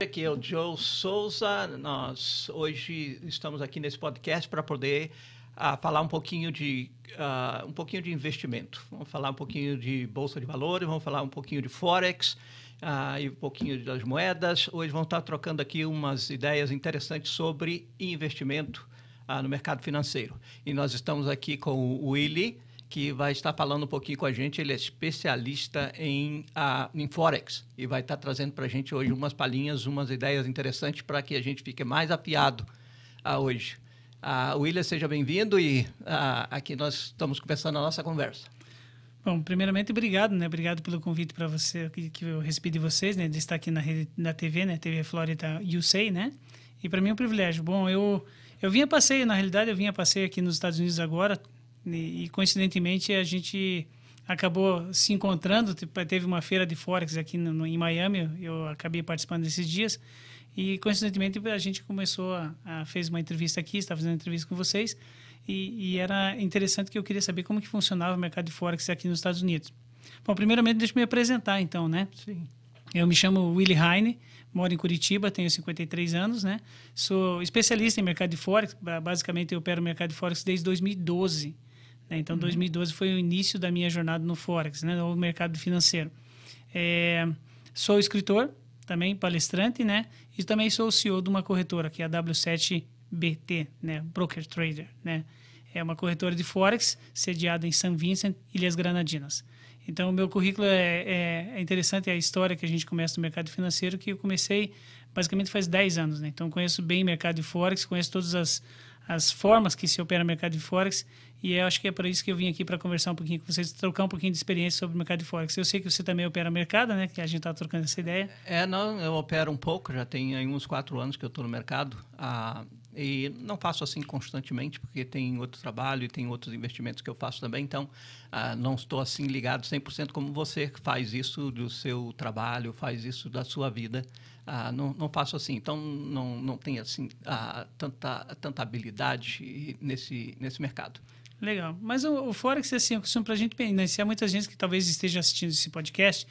Aqui é o Joe Souza. Nós hoje estamos aqui nesse podcast para poder uh, falar um pouquinho de uh, um pouquinho de investimento. Vamos falar um pouquinho de bolsa de valores, vamos falar um pouquinho de forex uh, e um pouquinho das moedas. Hoje vamos estar trocando aqui umas ideias interessantes sobre investimento no mercado financeiro. E nós estamos aqui com o Willy que vai estar falando um pouquinho com a gente. Ele é especialista em, uh, em Forex e vai estar trazendo para a gente hoje umas palhinhas, umas ideias interessantes para que a gente fique mais afiado uh, hoje. Uh, William, seja bem-vindo e uh, aqui nós estamos começando a nossa conversa. Bom, primeiramente, obrigado, né? Obrigado pelo convite para você, que, eu recebi de vocês, né? De estar aqui na, na TV, né? TV Florida USA, né? E para mim é um privilégio. Bom, eu, eu vim a passeio, na realidade, eu vim a passeio aqui nos Estados Unidos agora, e, e, coincidentemente a gente acabou se encontrando. Teve uma feira de Forex aqui no, no, em Miami, eu acabei participando desses dias. E coincidentemente a gente começou a, a fez uma entrevista aqui, está fazendo entrevista com vocês. E, e, era interessante que eu queria saber como que funcionava o mercado de Forex aqui nos Estados Unidos. Bom, primeiramente deixa eu me apresentar então, né? Sim. Eu me chamo Willy Heine, moro em Curitiba, tenho 53 anos, né? Sou especialista em mercado de Forex, basicamente eu opero o mercado de Forex desde 2012. Né? Então, uhum. 2012 foi o início da minha jornada no Forex, né? no mercado financeiro. É, sou escritor, também palestrante, né? E também sou o CEO de uma corretora, que é a W7BT, né? Broker Trader, né? É uma corretora de Forex sediada em São Vincent, Ilhas Granadinas. Então, o meu currículo é, é, é, interessante, é a história que a gente começa no mercado financeiro, que eu comecei basicamente faz 10 anos, né? Então, conheço bem o mercado de Forex, conheço todas as, as formas que se opera no mercado de Forex e eu acho que é por isso que eu vim aqui para conversar um pouquinho com vocês, trocar um pouquinho de experiência sobre o mercado de Forex. Eu sei que você também opera mercado, né? Que a gente está trocando essa ideia. É, não, eu opero um pouco, já tem aí uns quatro anos que eu estou no mercado. Ah, e não faço assim constantemente, porque tem outro trabalho e tem outros investimentos que eu faço também. Então, ah, não estou assim ligado 100% como você faz isso do seu trabalho, faz isso da sua vida. Ah, não, não faço assim. Então, não, não tenho assim, ah, tanta, tanta habilidade nesse, nesse mercado. Legal. Mas o, o Forex, assim, eu costumo para a gente pensar, muita gente que talvez esteja assistindo esse podcast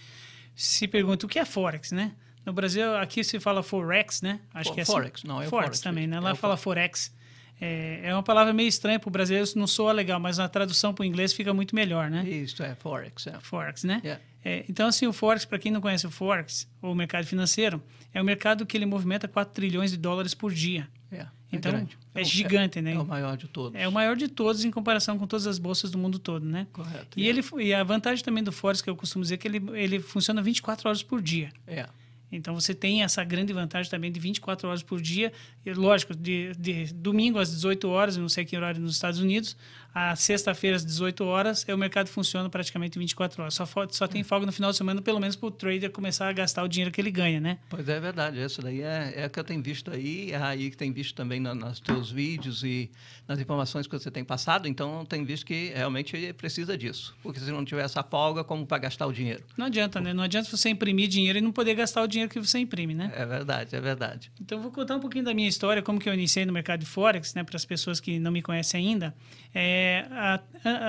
se pergunta o que é Forex, né? No Brasil, aqui se fala Forex, né? Acho For, que é assim. Forex, não, é Forex. Forex também, né? Lá é fala Forex. É, é uma palavra meio estranha para o brasileiro, não soa legal, mas na tradução para o inglês fica muito melhor, né? Isso, é Forex. É. Forex, né? Yeah. É, então, assim, o Forex, para quem não conhece o Forex, ou o mercado financeiro, é um mercado que ele movimenta 4 trilhões de dólares por dia. Yeah. É então, é, é, gigante, né? É o maior de todos. É o maior de todos em comparação com todas as bolsas do mundo todo, né? Correto. E, é. ele, e a vantagem também do Forex, que eu costumo dizer, é que ele, ele funciona 24 horas por dia. É. Então você tem essa grande vantagem também de 24 horas por dia. E, lógico, de, de domingo às 18 horas, não sei que horário nos Estados Unidos, a sexta-feira às 18 horas, o mercado funciona praticamente 24 horas. Só, só tem folga no final de semana, pelo menos para o trader começar a gastar o dinheiro que ele ganha, né? Pois é, é verdade. Isso daí é, é o que eu tenho visto aí, é aí que tem visto também na, nos teus vídeos e nas informações que você tem passado. Então, tem visto que realmente precisa disso. Porque se não tiver essa folga, como para gastar o dinheiro? Não adianta, né? Não adianta você imprimir dinheiro e não poder gastar o dinheiro que você imprime, né? É verdade, é verdade. Então, vou contar um pouquinho da minha história, como que eu iniciei no mercado de Forex, né? Para as pessoas que não me conhecem ainda. É, a,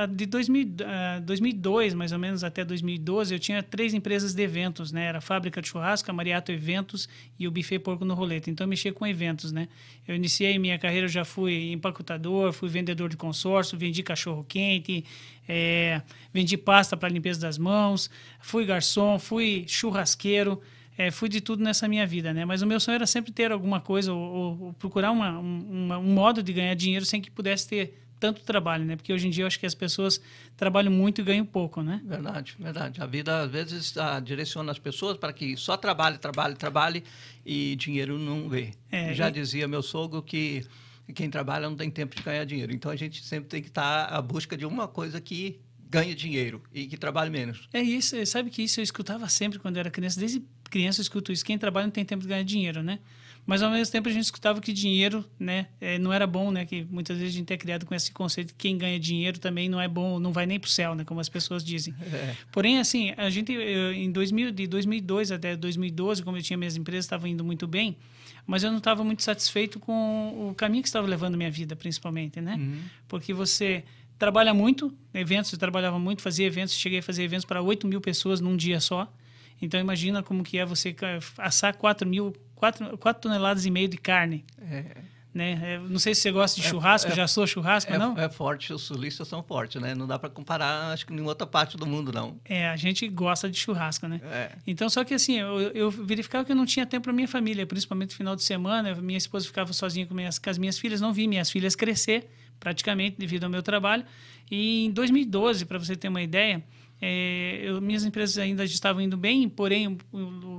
a, de 2000, a 2002, mais ou menos, até 2012, eu tinha três empresas de eventos, né? Era a Fábrica de Churrasco, Mariato Eventos e o Buffet Porco no Roleta. Então, eu mexia com eventos, né? Eu iniciei minha carreira, eu já fui empacotador, fui vendedor de consórcio, vendi cachorro-quente, é, vendi pasta para limpeza das mãos, fui garçom, fui churrasqueiro, é, fui de tudo nessa minha vida, né? Mas o meu sonho era sempre ter alguma coisa ou, ou, ou procurar uma, um, um modo de ganhar dinheiro sem que pudesse ter tanto trabalho, né? Porque hoje em dia eu acho que as pessoas trabalham muito e ganham pouco, né? Verdade, verdade. A vida às vezes ah, direciona as pessoas para que só trabalhe, trabalhe, trabalhe e dinheiro não vê. É, Já e... dizia meu sogro que quem trabalha não tem tempo de ganhar dinheiro. Então a gente sempre tem que estar à busca de uma coisa que ganhe dinheiro e que trabalhe menos. É isso, sabe que isso eu escutava sempre quando eu era criança, desde criança eu escuto isso, quem trabalha não tem tempo de ganhar dinheiro, né? Mas ao mesmo tempo a gente escutava que dinheiro, né, é, não era bom, né, que muitas vezes a gente é criado com esse conceito que quem ganha dinheiro também não é bom, não vai nem para o céu, né, como as pessoas dizem. É. Porém, assim, a gente eu, em 2000, de 2002 até 2012, como eu tinha minhas empresas, estavam indo muito bem, mas eu não estava muito satisfeito com o caminho que estava levando a minha vida, principalmente, né? Uhum. Porque você trabalha muito, eventos, eu trabalhava muito, fazia eventos, cheguei a fazer eventos para 8 mil pessoas num dia só. Então imagina como que é você assar 4 mil quatro, quatro toneladas e meio de carne. É, Né? É, não sei se você gosta de churrasco, é- já sou churrasco, é, não? é forte, os sulistas são fortes, né? Não dá para comparar, acho que em outra parte do mundo, não. É, a gente gosta de churrasco, né? É. Então, só que assim, eu, eu verificava que eu não tinha tempo para minha família, principalmente no final de semana. Minha esposa ficava sozinha com, minhas, com as minhas filhas, não vi minhas filhas crescer, praticamente, devido ao meu trabalho. E em 2012, para você ter uma ideia, é, eu- minhas empresas ainda estavam indo bem, porém,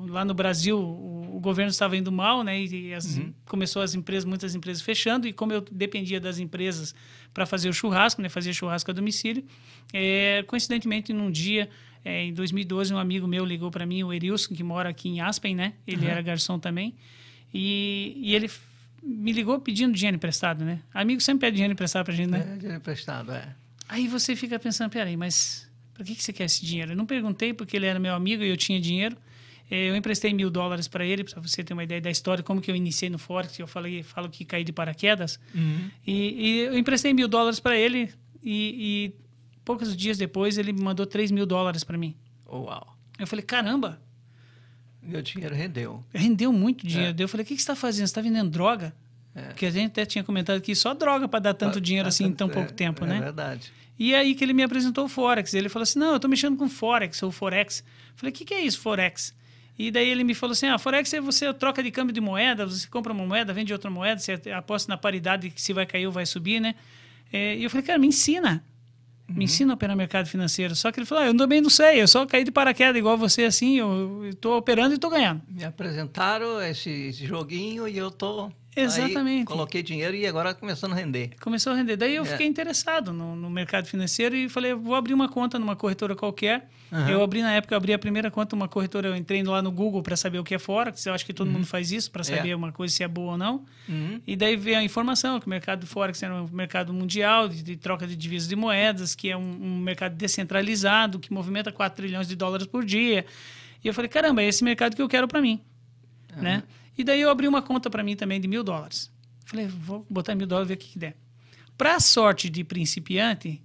lá no Brasil, o, o governo estava indo mal, né? E as, começou as empresas, muitas empresas fechando, e como eu dependia das empresas para fazer o churrasco, né? Fazia churrasco a domicílio, é, coincidentemente, num dia, é, em 2012, um amigo meu ligou para mim, o Erilson, que mora aqui em Aspen, né? Ele era garçom também. E, e ele me ligou pedindo dinheiro emprestado, né? Amigo sempre pede dinheiro emprestado pra gente, né? É, dinheiro emprestado, é. Aí você fica pensando, peraí, mas para que, que você quer esse dinheiro? Eu não perguntei porque ele era meu amigo e eu tinha dinheiro. Eh, Eu emprestei mil dólares para ele, para você ter uma ideia da história, como que eu iniciei no Forex. Eu falei, falo que caí de paraquedas. E, e eu emprestei mil dólares para ele e, e poucos dias depois ele me mandou três mil dólares para mim. Uau. Eu falei, caramba, Meu dinheiro rendeu. rendeu muito dinheiro. É. Eu falei, o que, que você está fazendo? Você está vendendo droga? É. Porque a gente até tinha comentado aqui, só droga para dar tanto dinheiro assim em tão É, pouco tempo, é né? verdade. E aí que ele me apresentou o Forex. Ele falou assim: não, eu estou mexendo com Forex ou Forex. Eu falei: o que, que é isso, Forex? E daí ele me falou assim: ah, Forex é você troca de câmbio de moeda, você compra uma moeda, vende outra moeda, você aposta na paridade que se vai cair ou vai subir, né? É, e eu falei: cara, me ensina. Me ensina a operar mercado financeiro. Só que ele falou: ah, eu também não sei, eu só caí de paraquedas igual você, assim, eu estou operando e estou ganhando. Me apresentaram esse, esse joguinho e eu tô. Exatamente. Aí, coloquei dinheiro e agora começando a render. Começou a render. Daí eu É. fiquei interessado no, no mercado financeiro e falei, vou abrir uma conta numa corretora qualquer. Aham. Eu abri na época, eu abri a primeira conta numa corretora, eu entrei lá no Google para saber o que é Forex. Eu acho que todo mundo faz isso para saber É. uma coisa se é boa ou não. Uhum. E daí veio a informação que o mercado do Forex era um mercado mundial de, de troca de divisas de moedas, que é um, um mercado descentralizado, que movimenta 4 trilhões de dólares por dia. E eu falei, caramba, é esse mercado que eu quero para mim. Né? E daí eu abri uma conta para mim também de mil dólares. Falei, vou botar mil dólares e ver o que, que der. Para sorte de principiante,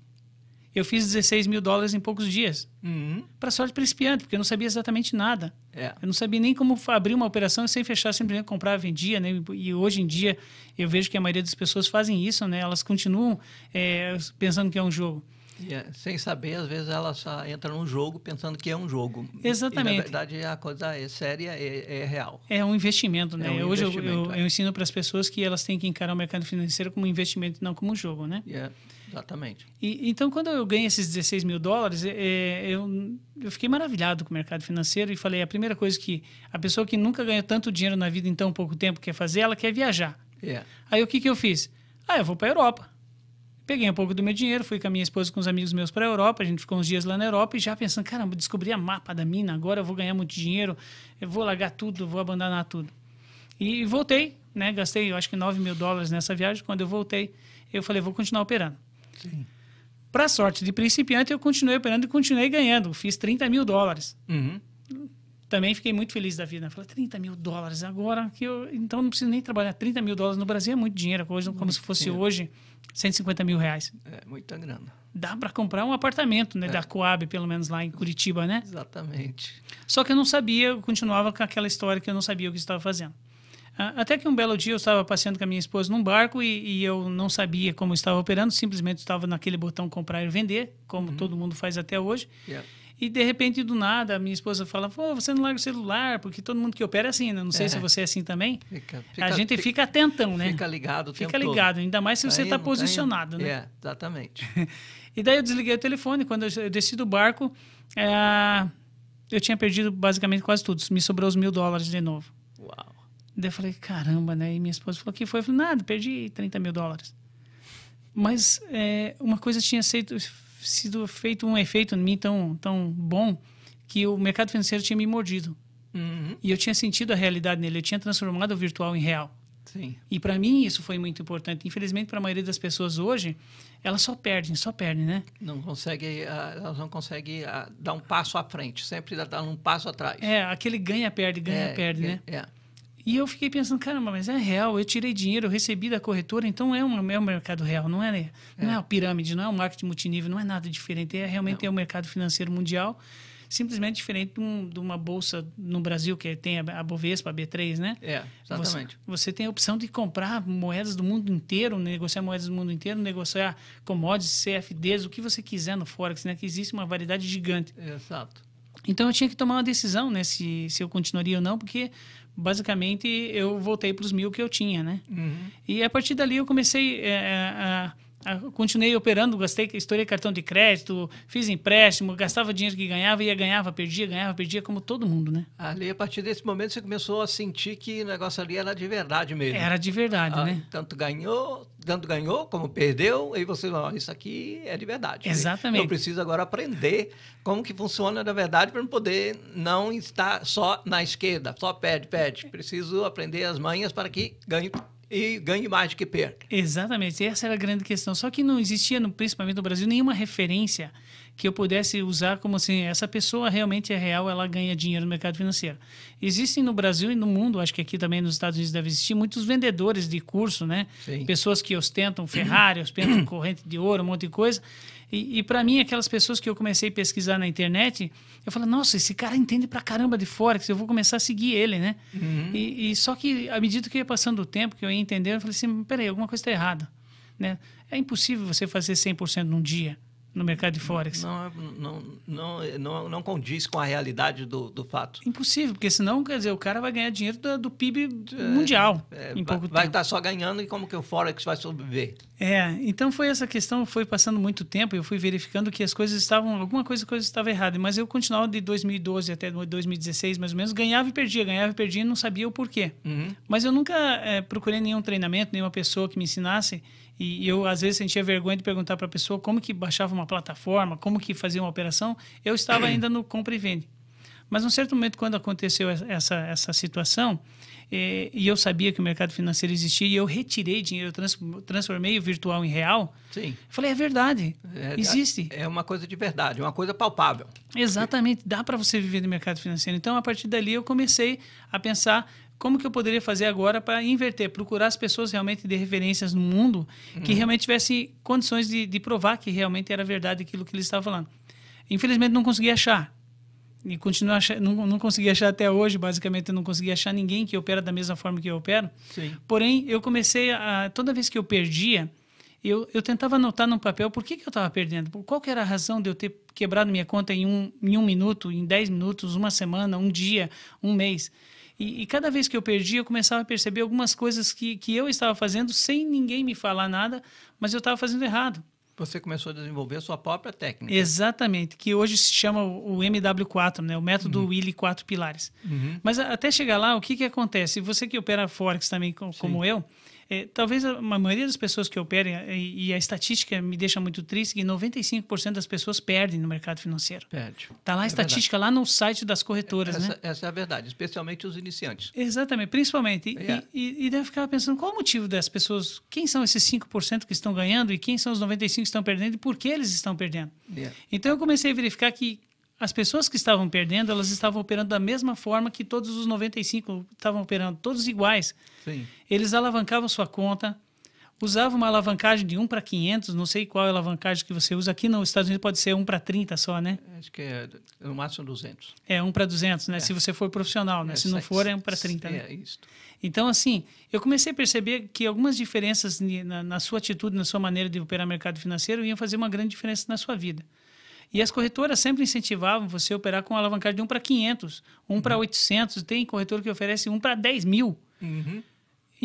eu fiz 16 mil dólares em poucos dias. Uhum. Para sorte de principiante, porque eu não sabia exatamente nada. É. Eu não sabia nem como abrir uma operação sem fechar, simplesmente comprar, vendia, né? E hoje em dia eu vejo que a maioria das pessoas fazem isso, né? Elas continuam é, pensando que é um jogo. É, sem saber, às vezes ela só entra num jogo pensando que é um jogo. Exatamente. E, na verdade, a coisa é séria, é, é real. É um investimento, né? É um hoje eu- investimento, eu, é. eu ensino para as pessoas que elas têm que encarar o mercado financeiro como um investimento e não como um jogo, né? E é, exatamente. E, então, quando eu ganhei esses 16 mil dólares, é, eu, eu fiquei maravilhado com o mercado financeiro e falei: a primeira coisa que a pessoa que nunca ganhou tanto dinheiro na vida em tão pouco tempo quer fazer, ela quer viajar. É. Aí o que, que eu fiz? Ah, eu vou para a Europa. Peguei um pouco do meu dinheiro, fui com a minha esposa com os amigos meus para a Europa. A gente ficou uns dias lá na Europa e já pensando: caramba, descobri a mapa da mina, agora eu vou ganhar muito dinheiro, eu vou largar tudo, vou abandonar tudo. E voltei, né? Gastei, eu acho que 9 mil dólares nessa viagem. Quando eu voltei, eu falei: vou continuar operando. Sim. Para sorte de principiante, eu continuei operando e continuei ganhando. Fiz 30 mil dólares. Uhum. Também fiquei muito feliz da vida. Falei, 30 mil dólares agora que eu. Então não preciso nem trabalhar. 30 mil dólares no Brasil é muito dinheiro, hoje, como se fosse dinheiro. hoje 150 mil reais. É muita grana. Dá para comprar um apartamento, É. né? Da Coab, pelo menos lá em Curitiba, né? Exatamente. Só que eu não sabia, eu continuava com aquela história que eu não sabia o que estava fazendo. Ah, Até que um belo dia eu estava passeando com a minha esposa num barco e, e eu não sabia como estava operando, simplesmente estava naquele botão comprar e vender, como todo mundo faz até hoje. Yeah. E de repente, do nada, a minha esposa fala: Pô, você não larga o celular, porque todo mundo que opera é assim, né? Não sei É. se você é assim também. Fica, a gente fica atentão, né? Fica ligado o Fica tempo todo. ligado, ainda mais se você Tá está indo, tá posicionado, indo. né? É, exatamente. E daí eu desliguei o telefone. Quando eu desci do barco, é, eu tinha perdido basicamente quase tudo. Me sobrou os mil dólares de novo. Uau. Daí eu falei, caramba, né? E minha esposa falou, que foi? Eu falei, nada, perdi 30 mil dólares. Mas é, uma coisa tinha sido, sido feito um efeito em mim tão, tão bom que o mercado financeiro tinha me mordido. Uhum. E eu tinha sentido a realidade nele, eu tinha transformado o virtual em real. Sim. E para mim isso foi muito importante. Infelizmente, para a maioria das pessoas hoje, elas só perdem, só perdem, né? Não consegue, ah, elas não conseguem ah, dar um passo à frente, sempre dá um passo atrás. É, aquele ganha-perde, ganha-perde, é, né? É. E eu fiquei pensando, caramba, mas é real, eu tirei dinheiro, eu recebi da corretora, então é um, é um mercado real, não é, não é uma pirâmide, não é um marketing multinível, não é nada diferente, é realmente é o mercado financeiro mundial. simplesmente diferente de, um, de, uma bolsa no Brasil que tem a, Bovespa, a B3, né? É, exatamente. Você, você, tem a opção de comprar moedas do mundo inteiro, negociar moedas do mundo inteiro, negociar commodities, CFDs, o que você quiser no Forex, né? Que existe uma variedade gigante. Exato. Então eu tinha que tomar uma decisão, né? Se, se eu continuaria ou não, porque basicamente eu voltei para os mil que eu tinha, né? Uhum. E a partir dali eu comecei é, a ah, continuei operando, gastei, estourei cartão de crédito, fiz empréstimo, gastava dinheiro que ganhava, ia ganhava, perdia, ganhava, perdia, como todo mundo, né? Ali, a partir desse momento, você começou a sentir que o negócio ali era de verdade mesmo. Era de verdade, ah, né? Tanto ganhou, tanto ganhou como perdeu, e você, ó, isso aqui é de verdade. Exatamente. Eu preciso agora aprender como que funciona na verdade para não poder não estar só na esquerda, só perde, perde. Preciso aprender as manhas para que ganhe e ganhe mais do que perca. Exatamente, essa era a grande questão. Só que não existia, no, principalmente no Brasil, nenhuma referência que eu pudesse usar como assim, essa pessoa realmente é real, ela ganha dinheiro no mercado financeiro. Existem no Brasil e no mundo, acho que aqui também nos Estados Unidos deve existir, muitos vendedores de curso, né? Sim. Pessoas que ostentam Ferrari, ostentam corrente de ouro, um monte de coisa. E, e para mim, aquelas pessoas que eu comecei a pesquisar na internet, eu falei, nossa, esse cara entende pra caramba de Forex, eu vou começar a seguir ele, né? Uhum. E, e, só que, à medida que ia passando o tempo, que eu ia entendendo, eu falei assim, peraí, alguma coisa está errada. Né? É impossível você fazer 100% num dia no mercado de Forex. Não, não, não, não, não condiz com a realidade do, do fato. Impossível, porque senão, quer dizer, o cara vai ganhar dinheiro do, do PIB mundial é, em pouco vai, tempo. Vai estar só ganhando e como que o Forex vai sobreviver? É, então foi essa questão, foi passando muito tempo, eu fui verificando que as coisas estavam, alguma coisa, coisa estava errada, mas eu continuava de 2012 até 2016, mais ou menos, ganhava e perdia, ganhava e perdia e não sabia o porquê. Uhum. Mas eu nunca é, procurei nenhum treinamento, nenhuma pessoa que me ensinasse e eu, às vezes, sentia vergonha de perguntar para a pessoa como que baixava uma plataforma, como que fazia uma operação. Eu estava ainda no compra e vende. Mas, num certo momento, quando aconteceu essa, essa situação, eh, e eu sabia que o mercado financeiro existia, e eu retirei dinheiro, eu transformei o virtual em real, Sim. falei, é verdade, é, existe. É uma coisa de verdade, uma coisa palpável. Exatamente, dá para você viver no mercado financeiro. Então, a partir dali, eu comecei a pensar como que eu poderia fazer agora para inverter, procurar as pessoas realmente de referências no mundo que uhum. realmente tivessem condições de, de, provar que realmente era verdade aquilo que eles estavam falando. Infelizmente não consegui achar. E continuo achar, não, não consegui achar até hoje, basicamente eu não consegui achar ninguém que opera da mesma forma que eu opero. Sim. Porém, eu comecei a toda vez que eu perdia, eu, eu tentava anotar no papel por que, que eu estava perdendo, qual que era a razão de eu ter quebrado minha conta em um, em um minuto, em dez minutos, uma semana, um dia, um mês. E, e, cada vez que eu perdia, eu começava a perceber algumas coisas que, que eu estava fazendo sem ninguém me falar nada, mas eu estava fazendo errado. Você começou a desenvolver a sua própria técnica. Exatamente, que hoje se chama o MW4, né? o método uhum. Willy Quatro Pilares. Uhum. Mas até chegar lá, o que, que acontece? Você que opera Forex também, como eu, é, talvez a, maioria das pessoas que operem, e, e, a estatística me deixa muito triste, que 95% das pessoas perdem no mercado financeiro. Perde. Está lá a é estatística, verdade. lá no site das corretoras, essa, né? Essa é a verdade, especialmente os iniciantes. Exatamente, principalmente. É. E, e, e deve ficar pensando, qual o motivo das pessoas, quem são esses 5% que estão ganhando e quem são os 95% que estão perdendo e por que eles estão perdendo? Yeah. Então eu comecei a verificar que as pessoas que estavam perdendo, elas estavam operando da mesma forma que todos os 95 estavam operando, todos iguais. Sim. Eles alavancavam sua conta, usavam uma alavancagem de 1 para 500, não sei qual é a alavancagem que você usa. Aqui nos Estados Unidos pode ser 1 para 30 só, né? Acho que é no máximo 200. É, 1 para 200, né? É. Se você for profissional, né? É, Se não for, é 1 para 30, né? É, isso. Então, assim, eu comecei a perceber que algumas diferenças na, na sua atitude, na sua maneira de operar mercado financeiro, iam fazer uma grande diferença na sua vida. E as corretoras sempre incentivavam você a operar com alavancagem de 1 para 500, 1 uhum. para 800, tem corretor que oferece 1 para 10 mil. Uhum.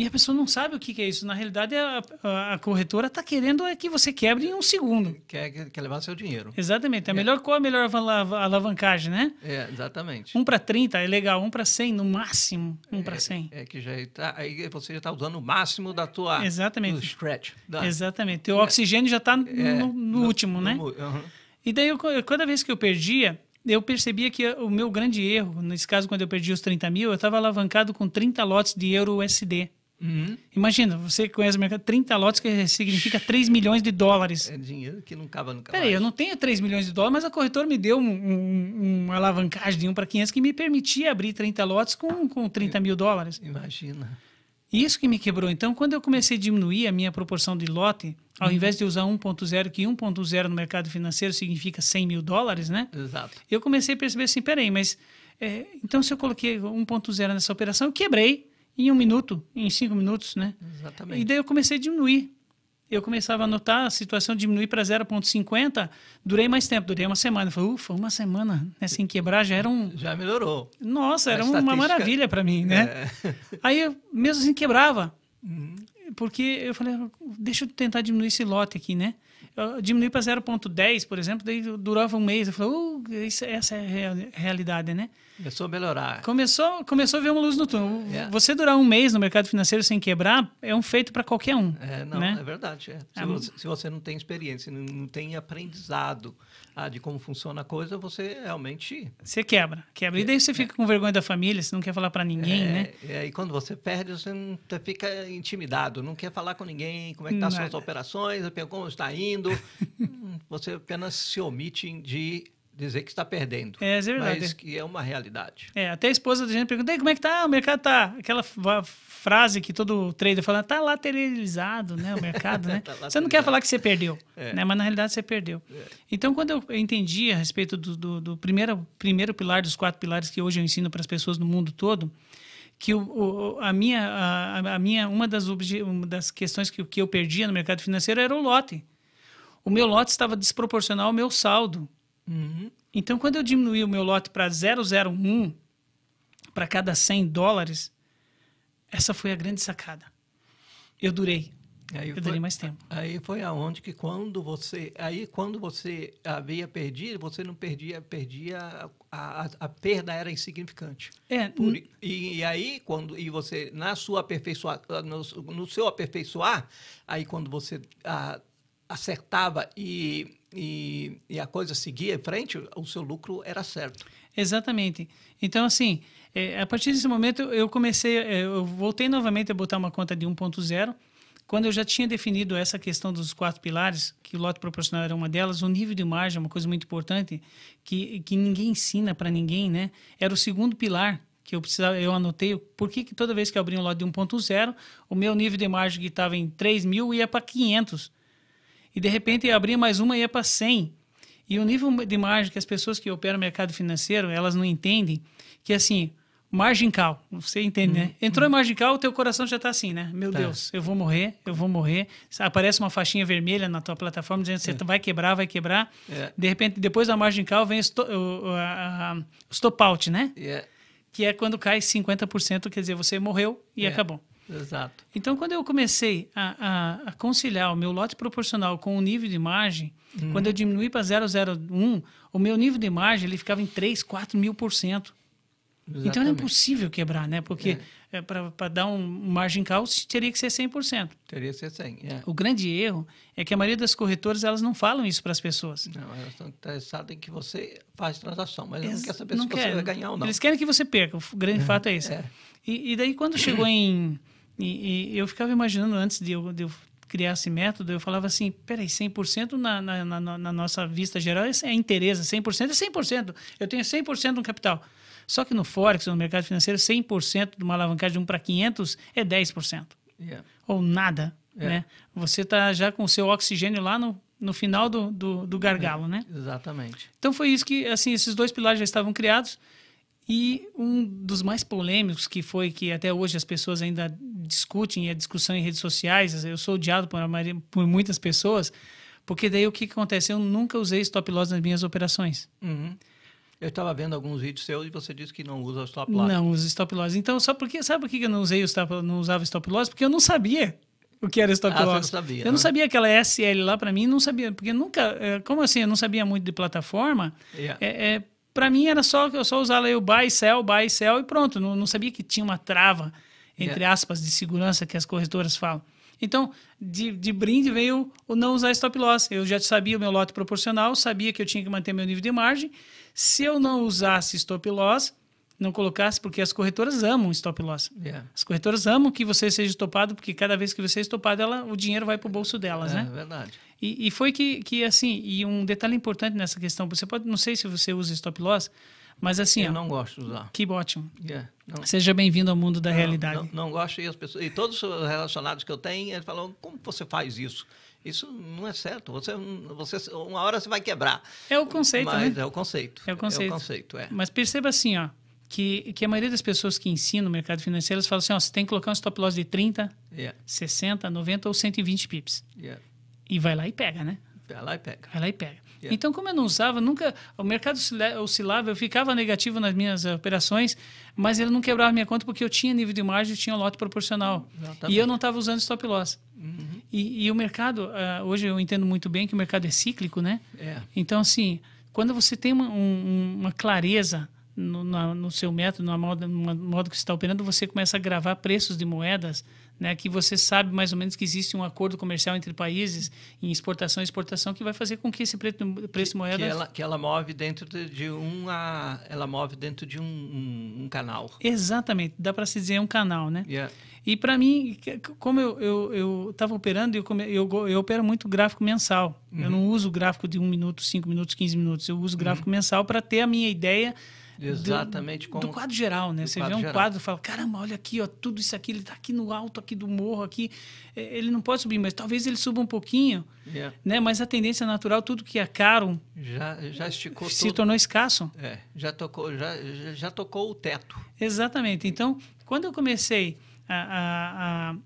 E a pessoa não sabe o que, que é isso. Na realidade, a, a, a corretora está querendo é que você quebre em um segundo. Quer, quer levar seu dinheiro. Exatamente. A é. melhor, qual a melhor alavancagem, né? É, exatamente. 1 para 30 é legal, 1 para 100 no máximo, 1 para 100. É, é, que já tá, aí você já está usando o máximo da tua Exatamente. do stretch. Da, Exatamente. O oxigênio já está no, é, no, no, último, né? Uhum. E daí, eu, cada vez que eu perdia, eu percebia que o meu grande erro, nesse caso, quando eu perdi os 30 mil, eu estava alavancado com 30 lotes de euro USD. Uhum. Imagina, você conhece o mercado, 30 lotes que significa 3 milhões de dólares. É dinheiro que não acaba nunca Peraí, eu não tenho 3 milhões de dólares, mas a corretora me deu um, um, uma alavancagem de 1 para 500 que me permitia abrir 30 lotes com, com 30 mil dólares. Imagina. Isso que me quebrou. Então, quando eu comecei a diminuir a minha proporção de lote, ao Uhum. invés de usar 1.0, que 1.0 no mercado financeiro significa 100 mil dólares, né? Exato. Eu comecei a perceber assim, peraí, mas é, então se eu coloquei 1.0 nessa operação, eu quebrei em um minuto, em cinco minutos, né? E Exatamente. daí eu comecei a diminuir. Eu começava a notar a situação diminuir para 0,50. Durei mais tempo, durei uma semana. Eu falei, ufa, uma semana né, sem quebrar já era um. Já melhorou. Nossa, era uma maravilha para mim, né? É. Aí eu mesmo assim quebrava. Porque eu falei, deixa eu tentar diminuir esse lote aqui, né? Eu diminui para 0,10, por exemplo, daí durava um mês. Eu falei, uh, essa é a rea- realidade, né? Começou a melhorar. Começou, começou a ver uma luz no túnel. É. Você durar um mês no mercado financeiro sem quebrar é um feito para qualquer um. É, não, né? é verdade. é. Se, Ah, você, se você não tem experiência, não, tem aprendizado ah, de como funciona a coisa, você realmente. Você quebra, quebra. E daí você fica com vergonha da família, você não quer falar para ninguém, é, né? é, e quando você perde, você fica intimidado, não quer falar com ninguém, como é que estão as suas operações, como está indo. Você apenas se omite de dizer que está perdendo. É, é verdade. Mas que é uma realidade. É, até a esposa da gente pergunta, "E aí, como é que tá? O mercado tá. Aquela frase que todo trader fala, tá lateralizado, né? O mercado, né? Tá você não quer falar que você perdeu, É. né? Mas na realidade você perdeu. Então, quando eu entendi a respeito do, do, do primeiro, primeiro pilar, dos quatro pilares que hoje eu ensino para as pessoas no mundo todo, que o, o- a minha, a, a minha, uma das, uma das questões que, que eu perdia no mercado financeiro era o lote. O meu lote estava desproporcional ao meu saldo. Uhum. Então, quando eu diminuí o meu lote para 001 para cada 100 dólares, essa foi a grande sacada. Eu durei. Aí Eu foi- durei mais tempo. Aí foi aonde que quando você, aí quando você havia perdido, você não perdia, perdia a, a, a perda era insignificante. É, Por- e, e aí quando e você na sua aperfeiçoar, no, no seu aperfeiçoar, aí quando você ah, acertava e, e, e a coisa seguia em frente, o seu lucro era certo. Exatamente. Então, assim, é, a partir desse momento eu comecei, é, eu voltei novamente a botar uma conta de 1.0. Quando eu já tinha definido essa questão dos quatro pilares, que o lote proporcional era uma delas, o nível de margem é uma coisa muito importante, que, que ninguém ensina para ninguém, né? Era o segundo pilar que eu precisava, eu anotei, por que, que toda vez que eu abria um lote de 1.0, o meu nível de margem que estava em 3 mil ia para 500. E de repente abria mais uma e ia para 100. E o nível de margem que as pessoas que operam no mercado financeiro, elas não entendem, que assim, margin call, você entende, né? Entrou em margin call, o teu coração já está assim, né? Meu Tá. Deus, eu vou morrer, eu vou morrer. Aparece uma faixinha vermelha na tua plataforma dizendo que você vai quebrar, vai quebrar. É. De repente, depois da margin call vem o, stop out, né? É- Que é quando cai 50%, quer dizer, você morreu e É. acabou. Exato. Então, quando eu comecei a, a, a conciliar o meu lote proporcional com o nível de margem, Uhum. quando eu diminuí para 0,01, o meu nível de margem ele ficava em 3, 4 mil por cento. Então, era Exatamente. impossível quebrar, né? Porque é. para dar um margem call, teria que ser 100%. Teria que ser 100. É. O grande erro é que a maioria das corretoras elas não falam isso para as pessoas. Não, elas estão interessadas em que você faz transação, mas não Ex- quer saber se você quer. vai ganhar ou não. Eles querem que você perca. O grande fato é esse. é. E, e daí, quando chegou em. E, e eu ficava imaginando antes de eu, de eu criar esse método, eu falava assim: peraí, 100% na, na, na, na nossa vista geral é, é interesse, 100% é 100%. Eu tenho 100% no capital. Só que no Forex, no mercado financeiro, 100% de uma alavancagem de 1 para 500 é 10%. Yeah. Ou nada. É. Né? Você está já com o seu oxigênio lá no, no final do, do, do gargalo, né? Exatamente. Então foi isso que, assim, esses dois pilares já estavam criados. E um dos mais polêmicos que foi que até hoje as pessoas ainda discutem e a discussão em redes sociais, eu sou odiado por, maioria- por muitas pessoas, porque daí o que que acontece? Eu nunca usei stop loss nas minhas operações. Uhum. Eu estava vendo alguns vídeos seus e você disse que não usa stop loss. Não uso stop loss. Então, só porque sabe por que eu não usei o stop, não usava stop loss? Porque eu não sabia o que era stop Ah, você loss. não sabia, eu não né? sabia aquela SL lá para mim, não sabia, porque nunca, eh, como assim, eu não sabia muito de plataforma. Yeah. É, é, para mim era só eu só usar lá o buy, sell, buy, sell e pronto. Não, não sabia que tinha uma trava, entre aspas, de segurança que as corretoras falam. Então, de, de brinde veio o não usar stop loss. Eu já sabia o meu lote proporcional, sabia que eu tinha que manter meu nível de margem. Se eu não usasse stop loss, não colocasse, porque as corretoras amam stop loss. Yeah. As corretoras amam que você seja estopado, porque cada vez que você é estopado, ela, o dinheiro vai para o bolso delas, É né? verdade. E, e foi que, que, assim, e um detalhe importante nessa questão, você pode, não sei se você usa stop loss, Mas assim, Eu ó, não gosto de usar. que ótimo. Yeah, não. Seja bem-vindo ao mundo da Não, realidade. Não, não gosto e as pessoas e todos os relacionados que eu tenho, eles falam: como você faz isso? Isso não é certo. Você, você uma hora você vai quebrar. É o conceito, Mas né? é o conceito. É o conceito. É o conceito, é. Mas perceba assim, ó, que, que a maioria das pessoas que ensinam o mercado financeiro, elas falam assim, ó, você tem que colocar um stop loss de 30, Yeah, 60, 90 ou 120 pips. yeah. E vai lá e pega, né? Vai lá e pega. Vai lá e pega. Yeah. Então, como eu não usava, nunca. O mercado oscila- oscilava, eu ficava negativo nas minhas eh, operações, mas ele não quebrava minha conta porque eu tinha nível de margem, eu tinha um lote proporcional. Exatamente. E eu não estava usando stop loss. Uhum. E, e o mercado, ah, hoje eu entendo muito bem que o mercado é cíclico, né? É. Então, assim, quando você tem uma, um- uma clareza no, na- no seu método, no modo, no modo que você está operando, você começa a gravar preços de moedas, né, que você sabe mais ou menos que existe um acordo comercial entre países em exportação e exportação que vai fazer com que esse preço, preço de Que moeda... ela, que ela move dentro de, de uma. Ela move dentro de um, um, um canal. Exatamente, dá para se dizer um canal, né? Yeah. E para mim, como eu eu eu estava operando, eu, eu, eu opero muito gráfico mensal. Eu não uso gráfico de um minuto, cinco minutos, 15 minutos. Eu uso gráfico mensal para ter a minha ideia Exatamente do, como. quadro geral, né? do Você vê um geral. quadro e fala, caramba, olha aqui, ó, tudo isso aqui, ele está aqui no alto aqui do morro aqui. É, Ele não pode subir, mas talvez ele suba um pouquinho, Yeah. né? Mas a tendência natural, tudo que é caro, Já, já esticou se tudo. tornou escasso. É, já tocou, já, já- tocou o teto. Exatamente. Então, quando eu comecei a, a- a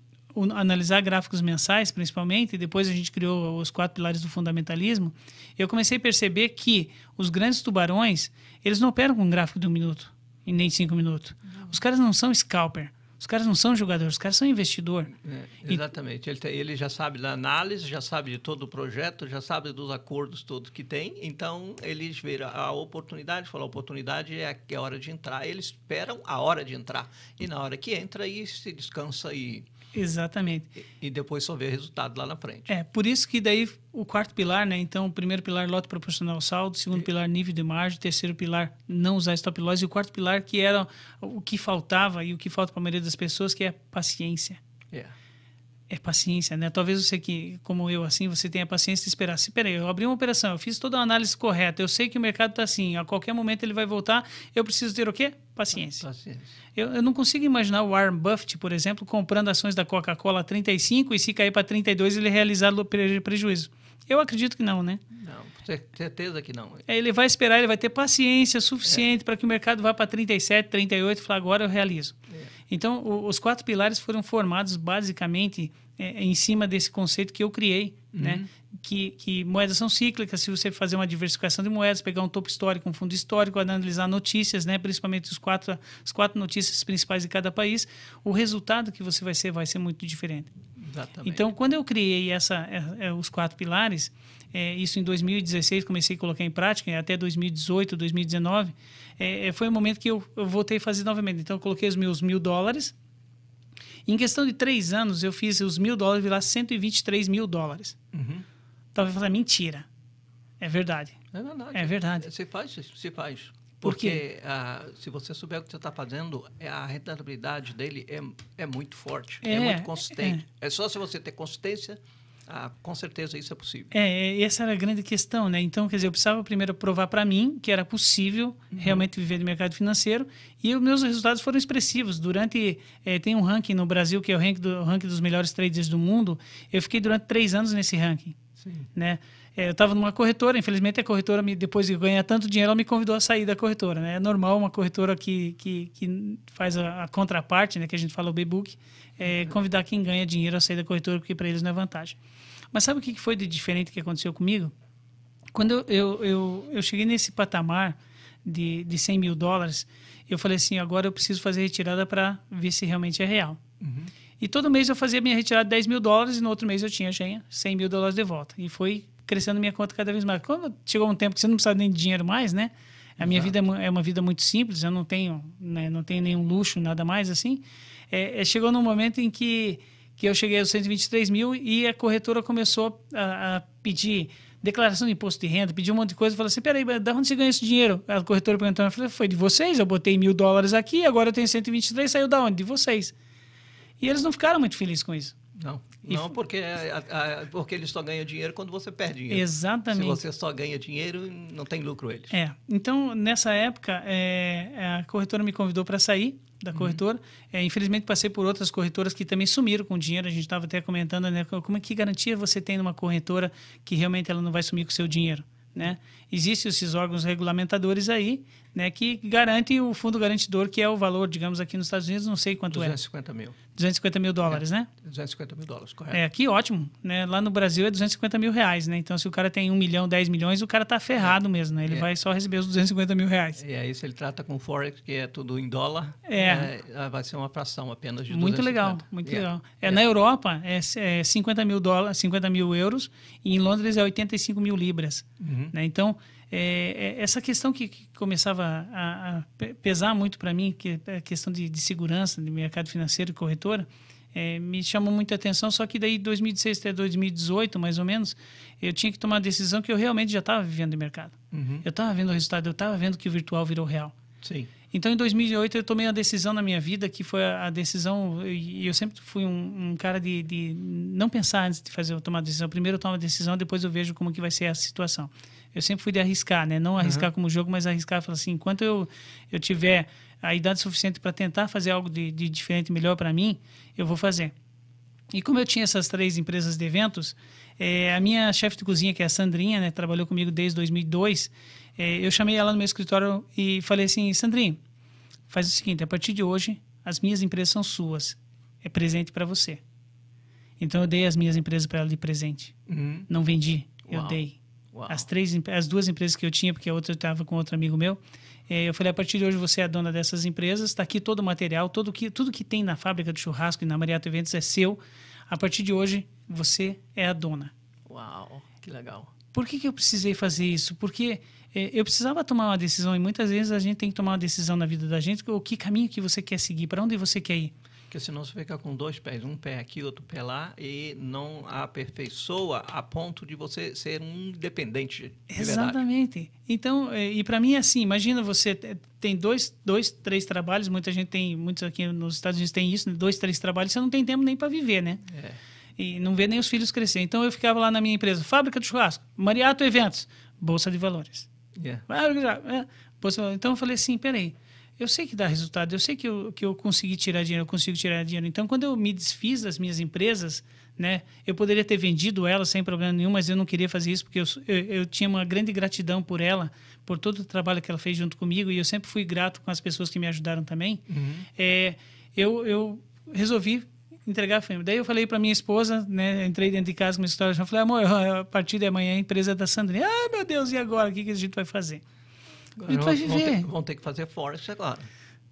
analisar gráficos mensais, principalmente, e depois a gente criou os quatro pilares do fundamentalismo, eu comecei a perceber que os grandes tubarões, eles não operam com gráfico de um minuto e nem cinco minutos. Os caras não são scalper. Os caras não são jogadores, os caras são investidor. É, E- exatamente. Ele, tem- ele já sabe da análise, já sabe de todo o projeto, já sabe dos acordos todos que tem. Então, eles viram a oportunidade, falam, a oportunidade é a, é a hora de entrar. Eles esperam a hora de entrar. E na hora que entra, aí se descansa e, Exatamente. e depois só vê resultado lá na frente. É, por isso que daí o quarto pilar, né? Então, o primeiro pilar, lote proporcional ao saldo, segundo pilar, nível de margem, terceiro pilar, não usar stop loss, e o quarto pilar, que era o que faltava e o que falta para a maioria das pessoas, que é paciência. É. É paciência, né? Talvez você que, como eu, assim, você tenha paciência de esperar. Se, peraí, eu abri uma operação, eu fiz toda uma análise correta, eu sei que o mercado está assim, a qualquer momento ele vai voltar, eu preciso ter o quê? Paciência. Paciência. Eu, eu não consigo imaginar o Warren Buffett, por exemplo, comprando ações da Coca-Cola a 35 e se cair para 32 ele realizar lo- pre- prejuízo. Eu acredito que não, né? Não, cer- certeza que não. É, Ele vai esperar, ele vai ter paciência suficiente para que o mercado vá para 37, 38 e falar, agora eu realizo. Então, o- os quatro pilares foram formados basicamente é, em cima desse conceito que eu criei, né? Que, que moedas são cíclicas, se você fazer uma diversificação de moedas, pegar um topo histórico, um fundo histórico, analisar notícias, né? principalmente os quatro, as quatro notícias principais de cada país, o resultado que você vai ser vai ser muito diferente. Exatamente. Então, quando eu criei essa, é, é, os quatro pilares, é, isso em 2016 comecei a colocar em prática, e até 2018, 2019, é, é, foi o momento que eu, eu voltei a fazer novamente. Então, eu coloquei os meus mil dólares. Em questão de três anos, eu fiz os mil dólares virar 123 mil dólares. Uhum. Talvez falar, mentira. É verdade. É verdade. É verdade. Se faz, se faz. Por Porque ah, se você souber o que você está fazendo, é- a rentabilidade dele é, é muito forte, é, É, muito consistente. É. só se você ter consistência, ah, com certeza isso é possível. É, é, essa era a grande questão, né? Então, quer dizer, eu precisava primeiro provar para mim que era possível realmente viver do mercado financeiro e os meus resultados foram expressivos. Durante, eh, tem um ranking no Brasil que é o ranking, do, o ranking dos melhores traders do mundo. Eu fiquei durante três anos nesse ranking, Sim. né? Eh, eu estava numa corretora, infelizmente a corretora, me, depois de ganhar tanto dinheiro, ela me convidou a sair da corretora, né? É normal uma corretora que, que, que faz a, a contraparte, né? Que a gente fala o B-Book, é, convidar quem ganha dinheiro a sair da corretora, porque para eles não é vantagem. Mas sabe o que foi de diferente que aconteceu comigo? Quando eu, eu, eu, eu cheguei nesse patamar de, de 100 mil dólares, eu falei assim, agora eu preciso fazer retirada para ver se realmente é real. E todo mês eu fazia minha retirada de 10 mil dólares e no outro mês eu tinha já 100 mil dólares de volta. E foi crescendo minha conta cada vez mais. Quando chegou um tempo que você não precisa nem de dinheiro mais, né? A minha vida é é uma vida muito simples, eu não tenho, né, não tenho nenhum luxo, nada mais assim. É, é, chegou num momento em que, que eu cheguei aos 123 mil e a corretora começou a, a pedir declaração de imposto de renda, pediu um monte de coisa, falou assim, peraí, da onde você ganha esse dinheiro? A corretora perguntou, eu falei, foi de vocês, eu botei mil dólares aqui, agora eu tenho 123, saiu da onde? De vocês. E eles não ficaram muito felizes com isso. Não. Não, porque, a, a, porque ele só ganha dinheiro quando você perde dinheiro. Exatamente. Se você só ganha dinheiro, não tem lucro eles. É. Então, nessa época, é, a corretora me convidou para sair da uhum. corretora. Uhum. É, infelizmente, passei por outras corretoras que também sumiram com dinheiro. A gente estava até comentando, né? Como é que garantia você tem numa corretora que realmente ela não vai sumir com o seu dinheiro? Né? Existem esses órgãos regulamentadores aí, né, que garantem o fundo garantidor, que é o valor, digamos, aqui nos Estados Unidos, não sei quanto 250 é. 250 mil. 250 mil dólares, é, né? 250 mil dólares, correto. É, aqui ótimo, né? Lá no Brasil é 250 mil reais, né? Então, se o cara tem 1 milhão, 10 milhões, o cara tá ferrado é. mesmo, né? Ele é. vai só receber os 250 mil reais. E aí, se ele trata com Forex, que é tudo em dólar, é. é vai ser uma fração apenas de Muito 250. legal, muito legal. É, Na Europa, é, 50 mil dólares, 50 mil euros, e em Londres é 85 mil libras, uhum. né? Então, é, é, essa questão que, que começava a, a, pesar muito para mim, que é a questão de, de, segurança, de mercado financeiro e corretora, é, me chamou muita atenção. Só que daí, 2016 até 2018, mais ou menos, eu tinha que tomar a decisão que eu realmente já estava vivendo de mercado. Uhum. Eu estava vendo o resultado, eu estava vendo que o virtual virou real. Sim. Então, em 2008, eu tomei uma decisão na minha vida que foi a, a decisão. E eu sempre fui um, um cara de, de, não pensar antes de fazer tomar a decisão. Primeiro eu tomo a decisão, depois eu vejo como que vai ser a situação eu sempre fui de arriscar, né? Não arriscar uhum. como jogo, mas arriscar, falar assim, enquanto eu, eu tiver a idade suficiente para tentar fazer algo de, de diferente, melhor para mim, eu vou fazer. E como eu tinha essas três empresas de eventos, é, a minha chefe de cozinha, que é a Sandrinha, né, trabalhou comigo desde 2002, é, eu chamei ela no meu escritório e falei assim, Sandrinha, faz o seguinte, a partir de hoje, as minhas empresas são suas, é presente para você. Então eu dei as minhas empresas para ela de presente. Uhum. Não vendi, eu Uau. dei. Uau. As três, as duas empresas que eu tinha, porque a outra estava com outro amigo meu. É, eu falei, a partir de hoje você é a dona dessas empresas, está aqui todo o material, todo que, tudo que tem na fábrica de churrasco e na Mariato Eventos é seu. A partir de hoje, você é a dona. Uau, que legal. Por que, que eu precisei fazer isso? Porque é, eu precisava tomar uma decisão e muitas vezes a gente tem que tomar uma decisão na vida da gente, o que caminho que você quer seguir, para onde você quer ir porque senão você fica com dois pés, um pé aqui, outro pé lá, e não aperfeiçoa a ponto de você ser um independente. De Exatamente. Verdade. Então, é, e para mim é assim, imagina você tem dois, dois, três trabalhos, muita gente tem, muitos aqui nos Estados Unidos tem isso, né? dois, três trabalhos, você não tem tempo nem para viver, né? É. E não vê nem os filhos crescer. Então eu ficava lá na minha empresa, fábrica de churrasco, Mariato Eventos, Bolsa de Valores. Yeah. É. Então eu falei assim, peraí, eu sei que dá resultado, eu sei que eu, que eu consegui tirar dinheiro, eu consigo tirar dinheiro. Então, quando eu me desfiz das minhas empresas, né, eu poderia ter vendido elas sem problema nenhum, mas eu não queria fazer isso porque eu, eu, eu, tinha uma grande gratidão por ela, por todo o trabalho que ela fez junto comigo e eu sempre fui grato com as pessoas que me ajudaram também. Uhum. É, eu, eu resolvi entregar a família. Daí eu falei para minha esposa, né, entrei dentro de casa com uma história, já falei, amor, a partir de amanhã a empresa é da Sandrinha. Ah, meu Deus, e agora? O que, que a gente vai fazer? A gente vai viver. Vão ter, vão ter que fazer Forest agora.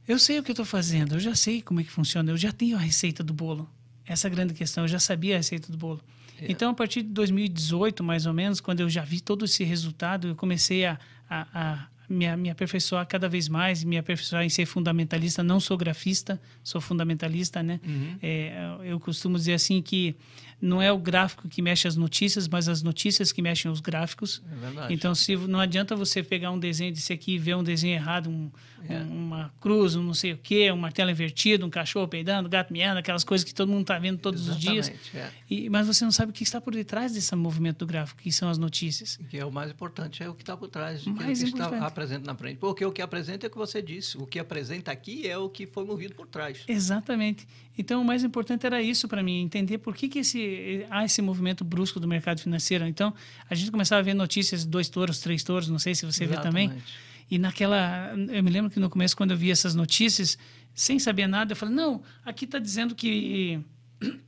Eu sei o que eu estou fazendo, eu já sei como é que funciona, eu já tenho a receita do bolo. Essa é a grande questão, eu já sabia a receita do bolo. Yeah. Então, a partir de 2018, mais ou menos, quando eu já vi todo esse resultado, eu comecei a, a, a me, me aperfeiçoar cada vez mais, me aperfeiçoar em ser fundamentalista. Não sou grafista, sou fundamentalista, né? Uhum. É, eu costumo dizer assim que não é o gráfico que mexe as notícias, mas as notícias que mexem os gráficos. É verdade. Então, se não adianta você pegar um desenho desse aqui e ver um desenho errado, um, é. um, uma cruz, um não sei o quê, um martelo invertido, um cachorro peidando, gato miando, aquelas coisas que todo mundo está vendo todos Exatamente, os dias. É. E, mas você não sabe o que está por detrás desse movimento do gráfico, que são as notícias. Que é o mais importante, é o que está por trás, mais o que importante. está apresenta na frente. Porque o que apresenta é o que você disse, o que apresenta aqui é o que foi movido por trás. Exatamente. Então, o mais importante era isso para mim, entender por que, que esse, há esse movimento brusco do mercado financeiro. Então, a gente começava a ver notícias de dois touros, três touros, não sei se você Exatamente. vê também. E naquela. Eu me lembro que no começo, quando eu vi essas notícias, sem saber nada, eu falei: não, aqui está dizendo que.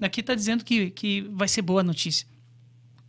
Aqui está dizendo que, que vai ser boa a notícia.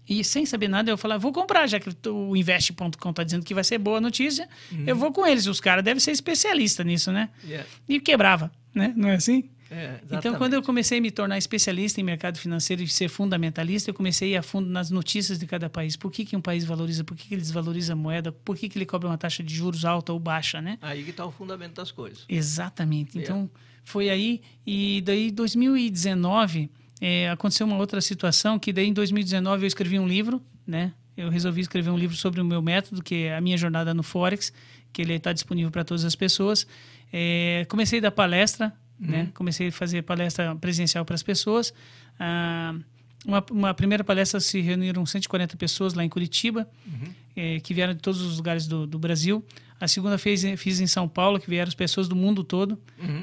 E sem saber nada, eu falei, vou comprar, já que o investe.com está dizendo que vai ser boa notícia, uhum. eu vou com eles. Os caras devem ser especialistas nisso, né? Yeah. E quebrava, né? Não é assim? É, então, quando eu comecei a me tornar especialista em mercado financeiro e ser fundamentalista, eu comecei a ir a fundo nas notícias de cada país. Por que, que um país valoriza? Por que, que ele desvaloriza a moeda? Por que, que ele cobra uma taxa de juros alta ou baixa, né? Aí que está o fundamento das coisas. Exatamente. Então, foi aí. E daí, 2019, é, aconteceu uma outra situação que daí, em 2019, eu escrevi um livro, né? Eu resolvi escrever um livro sobre o meu método, que é a minha jornada no Forex, que ele está disponível para todas as pessoas. É, comecei a dar palestra né? Comecei a fazer palestra presencial para as pessoas. Ah, uma, uma primeira palestra se reuniram 140 pessoas lá em Curitiba, eh, que vieram de todos os lugares do, do Brasil. A segunda fez, fiz em São Paulo, que vieram as pessoas do mundo todo,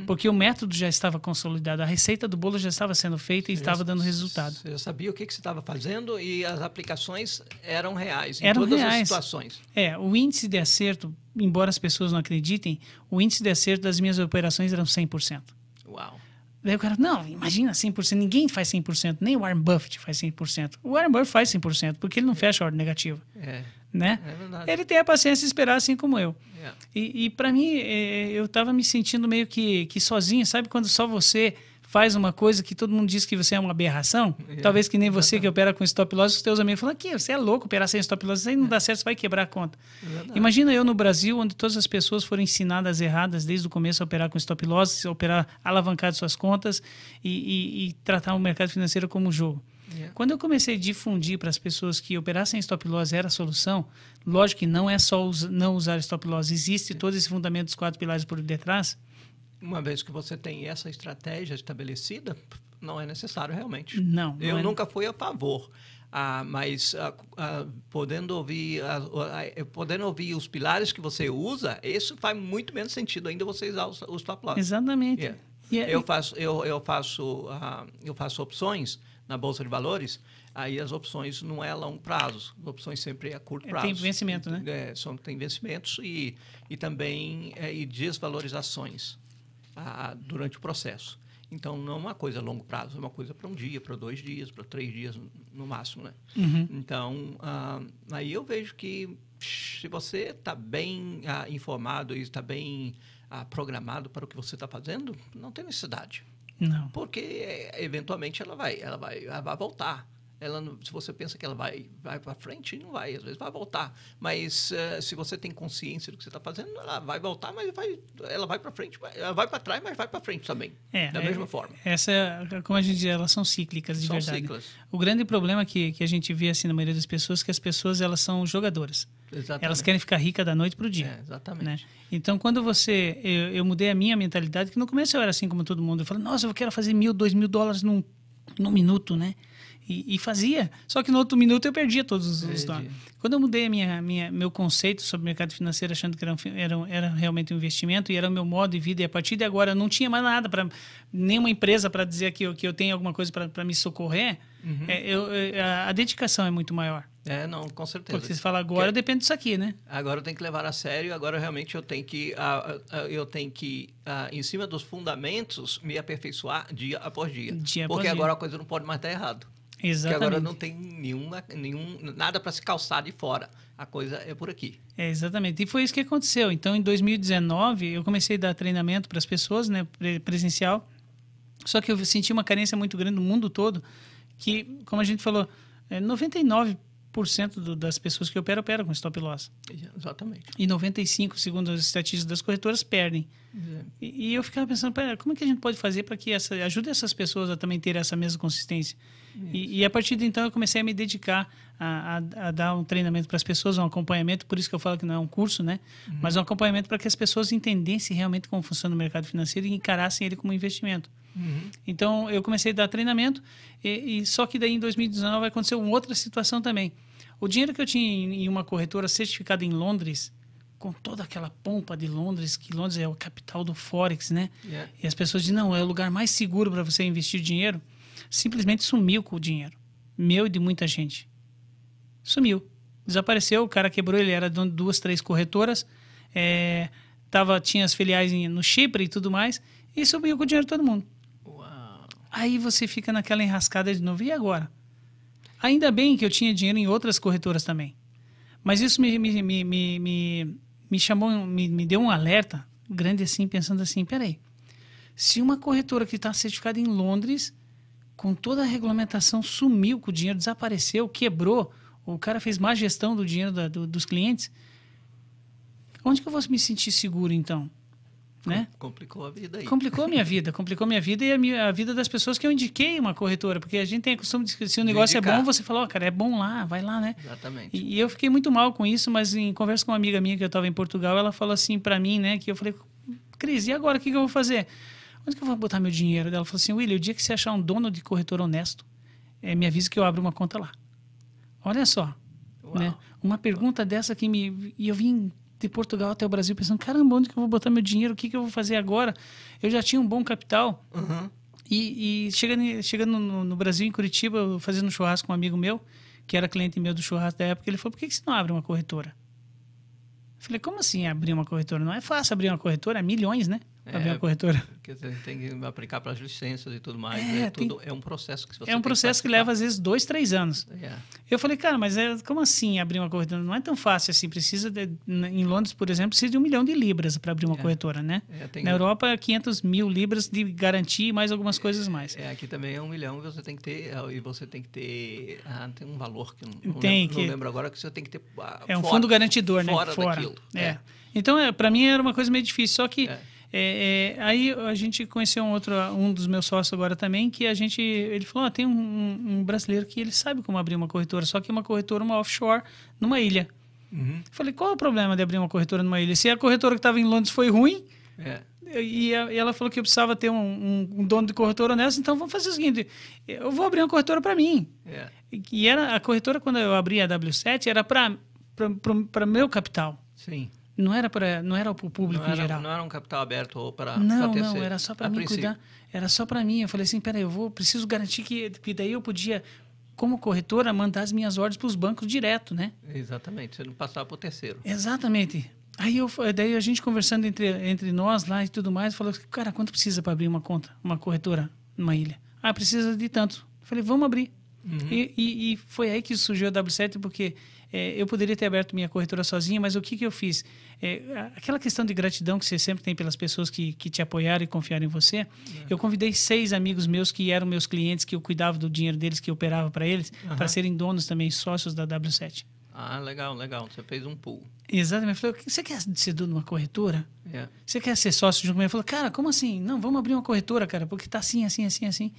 porque o método já estava consolidado, a receita do bolo já estava sendo feita e estava dando resultado. Você já sabia o que, que você estava fazendo e as aplicações eram reais em Eram todas reais. as situações. É, o índice de acerto, embora as pessoas não acreditem, o índice de acerto das minhas operações eram 100%. Uau. Daí o cara, não, imagina 100%, ninguém faz 100%, nem o Warren Buffett faz 100%. O Warren Buffett faz 100%, porque ele não fecha a ordem negativa, É, né? é. Ele tem a paciência de esperar assim como eu. É. E, e para mim, eh, eu estava me sentindo meio que, que sozinho, sabe? Quando só você faz uma coisa que todo mundo diz que você é uma aberração, talvez que nem você que opera com stop loss, os teus amigos falam que você é louco operar sem stop loss, isso aí não dá certo, você vai quebrar a conta. Imagina eu no Brasil, onde todas as pessoas foram ensinadas erradas desde o começo a operar com stop loss, a operar alavancar suas contas e, e- e tratar o mercado financeiro como um jogo. Yeah. Quando eu comecei a difundir para as pessoas que operar sem stop loss era a solução, lógico que não é só us- não usar stop loss, existe todo esse fundamento dos quatro pilares por detrás. Uma vez que você tem essa estratégia estabelecida, não é necessário realmente. Não, Eu não é- nunca fui a favor. Ah, mas ah, ah, podendo ouvir ah, ah, podendo ouvir os pilares que você usa, isso faz muito menos sentido ainda você usar os, os top loss. Exatamente. Yeah. E é- Eu faço eu, eu faço ah, eu faço opções na bolsa de valores. Aí as opções não é a longo prazo, as opções sempre é a curto É, prazo. tem vencimento, né? É, são, tem vencimentos e, e também é, e desvalorizações ah, durante o processo. Então, não é uma coisa a longo prazo, é uma coisa para um dia, para dois dias, para três dias no máximo. Né? Uhum. Então, ah, aí eu vejo que se você está bem ah, informado e está bem ah, programado para o que você está fazendo, não tem necessidade. Não. Porque eh, eventualmente ela vai, ela vai, ela vai voltar. Ela, se você pensa que ela vai, vai para frente, não vai. Às vezes vai voltar. Mas eh, se você tem consciência do que você está fazendo, ela vai voltar, mas vai, ela vai para frente, ela vai para trás, mas vai para frente também. É, da é- mesma forma. Essa, é- como a gente diz, elas são cíclicas de São verdade. ciclos. O grande problema que, que a gente vê assim na maioria das pessoas é que as pessoas elas são jogadoras. Exatamente. Elas querem ficar ricas da noite para o dia. É, exatamente. né? Então, quando você. Eu, eu mudei a minha mentalidade, que no começo eu era assim como todo mundo. Eu falei, nossa, eu quero fazer mil, dois mil dólares num, num minuto, né? E, e fazia. Só que no outro minuto eu perdia todos os, Perdia. dólares. Quando eu mudei a minha, minha, meu conceito sobre mercado financeiro, achando que era, um era, era realmente um investimento e era o meu modo de vida, e a partir de agora eu não tinha mais nada para nenhuma empresa para dizer que eu, que eu tenho alguma coisa para me socorrer, Uhum. é, eu, a, a dedicação é muito maior. É, não, com certeza. Porque você fala, agora Que- depende disso aqui, né? Agora eu tenho que levar a sério, agora realmente eu tenho que, ah, ah, eu tenho que ah, em cima dos fundamentos, me aperfeiçoar dia após dia. Dia Porque após dia. agora a coisa não pode mais estar errado. Exatamente. agora não tem nenhuma, nenhum, nada para se calçar de fora. A coisa é por aqui. É, exatamente. E foi isso que aconteceu. Então, em 2019, eu comecei a dar treinamento para as pessoas, né, pre- presencial. Só que eu senti uma carência muito grande no mundo todo, que, como a gente falou, é, 99% do, das pessoas que operam, operam com stop loss. Exatamente. E 95%, segundo as estatísticas das corretoras, perdem. E, e eu ficava pensando, pera, como é que a gente pode fazer para que essa, ajude essas pessoas a também ter essa mesma consistência? E, e a partir de então eu comecei a me dedicar a, a- a dar um treinamento para as pessoas, um acompanhamento, por isso que eu falo que não é um curso, né? Mas um acompanhamento para que as pessoas entendessem realmente como funciona o mercado financeiro e encarassem ele como investimento. Então eu comecei a dar treinamento e, e só que daí em 2019 aconteceu uma outra situação também. O dinheiro que eu tinha em em uma corretora certificada em Londres, com toda aquela pompa de Londres, que Londres é o capital do forex, né? Yeah. E as pessoas dizem não é o lugar mais seguro para você investir dinheiro. Simplesmente sumiu com o dinheiro, meu e de muita gente. Sumiu, desapareceu. O cara quebrou. Ele era dono de duas, três corretoras. É, tava tinha as filiais em- no Chipre e tudo mais e sumiu com o dinheiro de todo mundo. Uau. Aí você fica naquela enrascada de novo. E agora? Ainda bem que eu tinha dinheiro em outras corretoras também. Mas isso me, me, me, me, me, chamou, me, me deu um alerta grande assim, pensando assim: peraí, se uma corretora que está certificada em Londres, com toda a regulamentação, sumiu com o dinheiro, desapareceu, quebrou, o cara fez má gestão do dinheiro da- do- dos clientes, onde que eu vou me sentir seguro então? Né? Complicou a vida aí. Complicou a minha vida, complicou minha vida e a, minha, a vida das pessoas que eu indiquei uma corretora, porque a gente tem o costume de se o negócio é bom, você fala, ó, cara, é bom lá, vai lá, né? Exatamente. E, e eu fiquei muito mal com isso, mas em conversa com uma amiga minha que eu estava em Portugal, ela falou assim para mim, né, que eu falei, Cris, e agora o que, que eu vou fazer? onde que eu vou botar meu dinheiro? Ela falou assim, William, o dia que você achar um dono de corretor honesto, é, me avisa que eu abro uma conta lá. Olha só, né? Uma pergunta dessa que me... E eu vim de Portugal até o Brasil pensando, caramba, onde que eu vou botar meu dinheiro? O que, que eu vou fazer agora? Eu já tinha um bom capital. Uhum. E, e chegando, chegando no, no, Brasil, em Curitiba, fazendo um churrasco com um amigo meu, que era cliente meu do churrasco da época, ele falou, por que, que você não abre uma corretora? Eu falei, como assim abrir uma corretora? Não é fácil abrir uma corretora, é milhões, né? É, abrir uma corretora. Porque você tem que aplicar para as licenças e tudo mais. É, é, tudo, tem... é um processo que você É um processo que, que, leva, às vezes, dois, três anos. É. Eu falei, cara, mas é, como assim abrir uma corretora? Não é tão fácil assim. Precisa, de, em Londres, por exemplo, precisa de um milhão de libras para abrir uma é. corretora, né? Tem... Na Europa, 500 mil libras de garantia e mais algumas coisas mais. É, aqui também é um milhão e você tem que ter, e você tem que ter, ah, tem um valor que não, tem lembro, que... não lembro agora, que você tem que ter ah, É um fora, fundo garantidor, né? Fora, fora. daquilo. É. Então, é, para mim era uma coisa meio difícil, só que... É, é, aí a gente conheceu um outro, um dos meus sócios agora também, que a gente, ele falou, oh, tem um, um, brasileiro que ele sabe como abrir uma corretora, só que uma corretora, uma offshore, numa ilha. Uhum. Falei, qual é o problema de abrir uma corretora numa ilha? Se a corretora que estava em Londres foi ruim, é. e, ela falou que eu precisava ter um, um, dono de corretora nessa, então vamos fazer o seguinte, eu vou abrir uma corretora para mim. É. E, e era a corretora, quando eu abri a W7, era para meu capital. Sim. Não era para não era o público era, em geral. Não era um capital aberto ou para Não, não, era só para mim princípio. cuidar. Era só para mim. Eu falei assim, peraí, eu vou preciso garantir que, que daí eu podia como corretora mandar as minhas ordens para os bancos direto, né? Exatamente, você não passava para o terceiro. Exatamente. Aí eu, daí a gente conversando entre, entre nós lá e tudo mais, falou, cara, quanto precisa para abrir uma conta, uma corretora numa ilha? Ah, precisa de tanto. Eu falei, vamos abrir. Uhum. E, e, e, foi aí que surgiu a W7, porque é, eu poderia ter aberto minha corretora sozinha, mas o que, que eu fiz? É, aquela questão de gratidão que você sempre tem pelas pessoas que, que te apoiaram e confiaram em você, uhum. eu convidei seis amigos meus que eram meus clientes, que eu cuidava do dinheiro deles, que eu operava para eles, uhum. para serem donos também, sócios da W7. Ah, legal, legal. Você fez um pool. Exatamente. Eu falei, você quer ser dono de uma corretora? Yeah. Você quer ser sócio junto comigo? Ele falou, cara, como assim? Não, vamos abrir uma corretora, cara, porque tá assim, assim, assim, assim.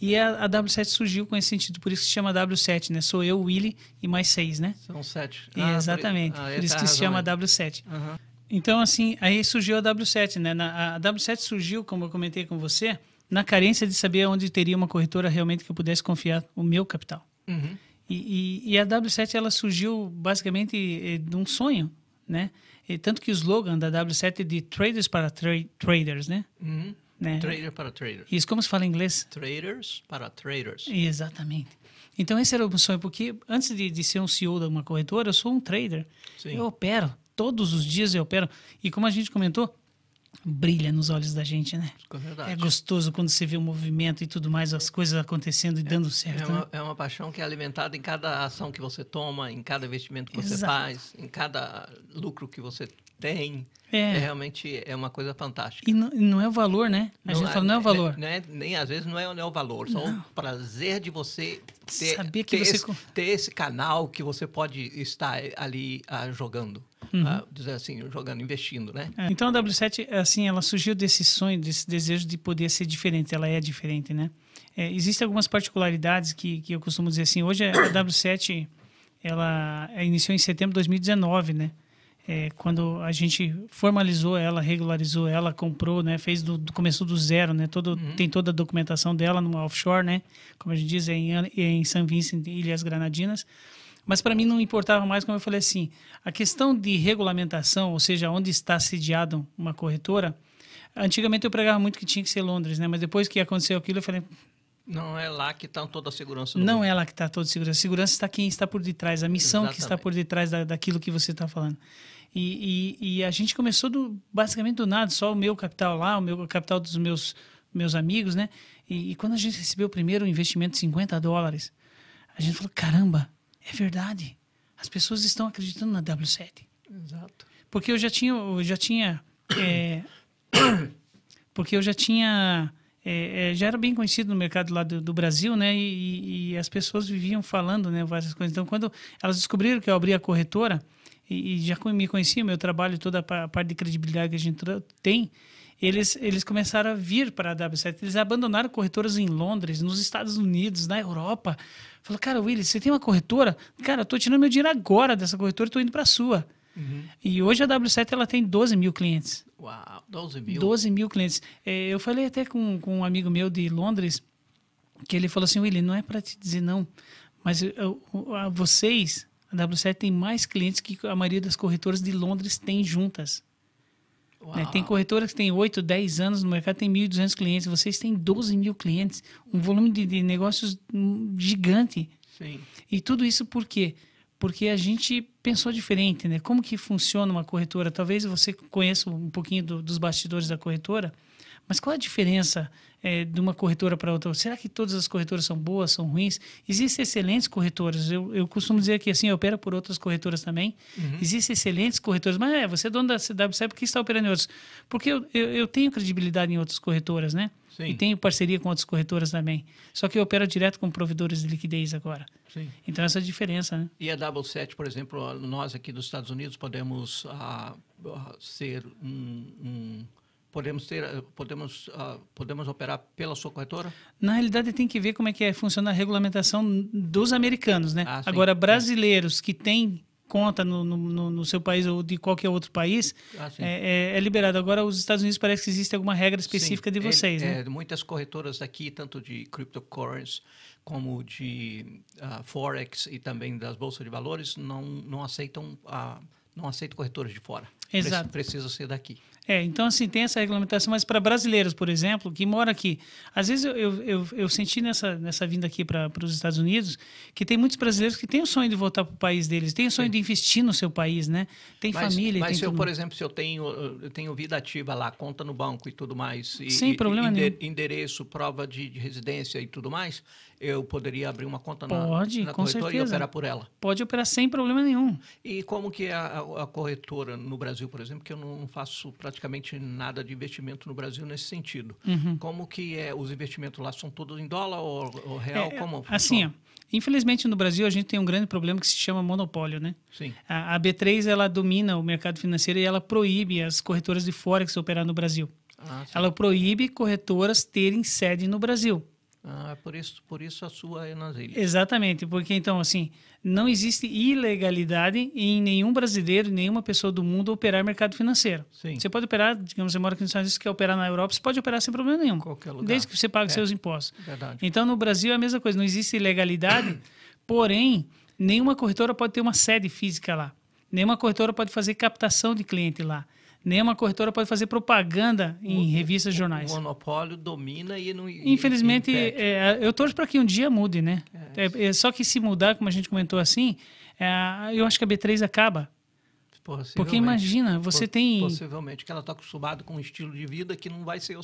E a, a, W7 surgiu com esse sentido, por isso que se chama W7, né? Sou eu, Willy e mais seis, né? São sete. Ah, exatamente. Por, ah, por isso tá que se chama W7. Uhum. Então, assim, aí surgiu a W7, né? Na, a W7 surgiu, como eu comentei com você, na carência de saber onde teria uma corretora realmente que eu pudesse confiar o meu capital. Uhum. E, e, e, a W7 ela surgiu basicamente eh, de um sonho, né? E tanto que o slogan da W7 é de traders para tra traders, né? Uhum. Né? Trader para traders. Isso, como se fala em inglês? Traders para traders. Exatamente. Então, esse era o meu sonho, porque antes de, de ser um CEO de uma corretora, eu sou um trader. Sim. Eu opero. Todos os dias eu opero. E como a gente comentou, brilha nos olhos da gente, né? É, é gostoso quando você vê o movimento e tudo mais, as coisas acontecendo e é, dando certo. É uma, né? é uma paixão que é alimentada em cada ação que você toma, em cada investimento que você faz, em cada lucro que você tem. É. é. realmente é uma coisa fantástica. E não, não é o valor, né? A não gente fala, não é o valor. Não é, nem às vezes não é, não é o valor, só não. o prazer de você ter, Saber que ter, você... esse, ter esse canal que você pode estar ali ah, jogando. Uhum. Ah, dizer assim, jogando, investindo, né? É. Então a W7, assim, ela surgiu desse sonho, desse desejo de poder ser diferente. Ela é diferente, né? É, existem algumas particularidades que, que eu costumo dizer assim. Hoje a W7, ela iniciou em setembro de 2019, né? É, quando a gente formalizou ela, regularizou ela, comprou, né, fez do, do começou do zero, né, todo uhum. tem toda a documentação dela no offshore, né, como a gente diz, é em, é em São Vicente, Ilhas Granadinas. Mas para mim não importava mais, como eu falei assim, a questão de regulamentação, ou seja, onde está sediado uma corretora. Antigamente eu pregava muito que tinha que ser Londres, né, mas depois que aconteceu aquilo eu falei não é lá que está toda a segurança. não mundo. é lá que está toda a segurança. A segurança está quem está por detrás, a missão Exatamente. que está por detrás da, daquilo que você está falando. E, e, e, a gente começou do, basicamente do nada, só o meu capital lá, o meu capital dos meus, meus amigos, né? E, e quando a gente recebeu o primeiro investimento de 50 dólares, a gente falou: caramba, é verdade. As pessoas estão acreditando na W7. Exato. Porque eu já tinha. Eu já tinha é, porque eu já tinha. É, é, já era bem conhecido no mercado lá do, do Brasil, né? E, e, as pessoas viviam falando, né? Várias coisas. Então, quando elas descobriram que eu abri a corretora, e, e já me conheciam, meu trabalho, toda a parte de credibilidade que a gente tem, eles, eles começaram a vir para a W7. Eles abandonaram corretoras em Londres, nos Estados Unidos, na Europa. Falou, cara, Willis, você tem uma corretora? Cara, eu tô tirando meu dinheiro agora dessa corretora e tô indo para a sua. Uhum. E hoje a W7 ela tem 12 mil clientes. Uau, 12 mil? 12 mil clientes. É, eu falei até com, com um amigo meu de Londres, que ele falou assim, Willy, não é para te dizer não, mas eu, eu, vocês, a W7 tem mais clientes que a maioria das corretoras de Londres tem juntas. Né? Tem corretoras que têm 8, 10 anos no mercado, tem 1.200 clientes. Vocês têm 12 mil clientes. Um volume de, de negócios gigante. Sim. E tudo isso por quê? Porque a gente pensou diferente, né? Como que funciona uma corretora? Talvez você conheça um pouquinho do, dos bastidores da corretora, mas qual a diferença é, de uma corretora para outra? Será que todas as corretoras são boas, são ruins? Existem excelentes corretoras. Eu, eu costumo dizer que assim, eu opero por outras corretoras também. Uhum. Existem excelentes corretoras. Mas é, você é dono da CWC, por que está operando em outras? Porque eu, eu, eu tenho credibilidade em outras corretoras, né? Sim. E tenho parceria com outras corretoras também. Só que eu opero direto com provedores de liquidez agora. Sim. Então, essa é a diferença, né? E a Double Set, por exemplo, nós aqui dos Estados Unidos podemos uh, ser um, um podemos ter podemos uh, podemos operar pela sua corretora na realidade tem que ver como é que é, funciona a regulamentação dos americanos né ah, agora brasileiros que têm conta no, no, no, seu país ou de qualquer outro país, ah, é, é, é, liberado. Agora, os Estados Unidos parece que existe alguma regra específica sim, de vocês, é, né? É, muitas corretoras aqui, tanto de cryptocurrency como de uh, forex e também das bolsas de valores, não, não aceitam uh, não aceitam corretores de fora. Exato. Precisa ser daqui. É, então assim, tem essa regulamentação, mas para brasileiros, por exemplo, que moram aqui. Às vezes eu, eu, eu, eu senti nessa, nessa vinda aqui para os Estados Unidos que tem muitos brasileiros que têm o sonho de voltar para o país deles, têm o sonho Sim. de investir no seu país, né? Tem mas, família. Mas tem se eu, por exemplo, se eu tenho, eu tenho vida ativa lá, conta no banco e tudo mais. E, Sem problema e, nenhum. Endereço, prova de, de residência e tudo mais, eu poderia abrir uma conta Pode, na, na com corretora certeza. e operar por ela. Pode operar sem problema nenhum. E como que é a, a, corretora no Brasil, por exemplo, que eu não faço praticamente nada de investimento no Brasil nesse sentido. Uhum. Como que é os investimentos lá são todos em dólar ou, ou real? É, como assim, ó, infelizmente no Brasil a gente tem um grande problema que se chama monopólio, né? Sim. A, a B3 ela domina o mercado financeiro e ela proíbe as corretoras de forex operar no Brasil. Ah, ela proíbe corretoras terem sede no Brasil. Ah, por isso, por isso a sua é nas ilhas. Exatamente, porque então assim não existe ilegalidade em nenhum brasileiro, nenhuma pessoa do mundo operar mercado financeiro. Sim. Você pode operar, digamos, você mora aqui nos Estados Unidos, quer operar na Europa, você pode operar sem problema nenhum. Qualquer lugar. Desde que você pague é. seus impostos. Verdade. Então no Brasil é a mesma coisa, não existe ilegalidade, porém nenhuma corretora pode ter uma sede física lá. Nenhuma corretora pode fazer captação de cliente lá. Nenhuma corretora pode fazer propaganda em o, revistas e jornais. O monopólio domina e não. Infelizmente, e é, eu torço para que um dia mude, né? É. É, é. só que se mudar, como a gente comentou assim, é, eu acho que a B3 acaba. Porque imagina, você tem. Possivelmente, que ela está acostumada com um estilo de vida que não vai ser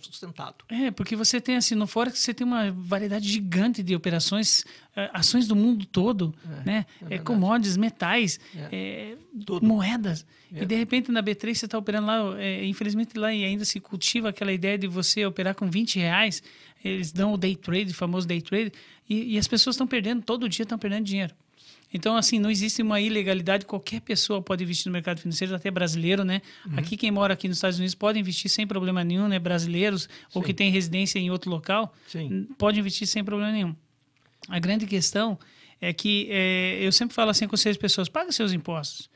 sustentado. É, porque você tem assim, no Forex você tem uma variedade gigante de operações, eh, ações do mundo todo, é, né? É, é commodities, metais, é. É, moedas. E é. de repente na B3 você está operando lá, é, infelizmente lá ainda se cultiva aquela ideia de você operar com 20 reais. Eles dão o day trade, o famoso day trade, e, e as pessoas estão perdendo, todo dia estão perdendo dinheiro. Então, assim, não existe uma ilegalidade, qualquer pessoa pode investir no mercado financeiro, até brasileiro, né? Uhum. Aqui, quem mora aqui nos Estados Unidos pode investir sem problema nenhum, né? Brasileiros Sim. ou que tem residência em outro local, Sim. pode investir sem problema nenhum. A grande questão é que é, eu sempre falo assim com vocês, pessoas, paga seus impostos.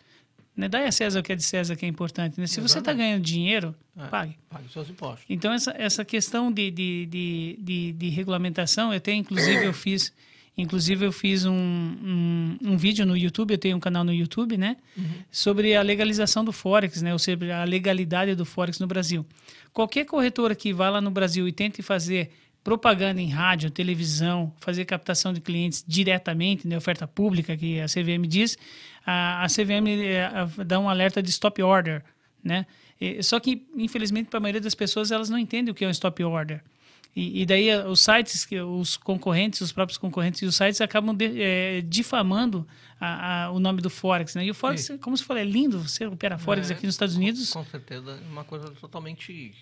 Né? Dá a César o que é de César, que é importante. Né? Se você está ganhando dinheiro, é, pague. Pague seus impostos. Então, essa, essa questão de, de, de, de, de regulamentação, até inclusive eu fiz Inclusive, eu fiz um, um, um, vídeo no YouTube, eu tenho um canal no YouTube, né? Uhum. Sobre a legalização do Forex, né? Ou seja, a legalidade do Forex no Brasil. Qualquer corretora que vá lá no Brasil e tente fazer propaganda em rádio, televisão, fazer captação de clientes diretamente, né? Oferta pública, que a CVM diz, a, a CVM é, dá um alerta de stop order, né? E, só que, infelizmente, para a maioria das pessoas, elas não entendem o que é um stop order. E, e, daí eh, os sites, os concorrentes, os próprios concorrentes e os sites acabam de, é, difamando a, a, o nome do Forex. Né? E o Forex, Sim. como você falou, é lindo. Você opera Forex é, aqui nos Estados Unidos. Com, com certeza, uma coisa totalmente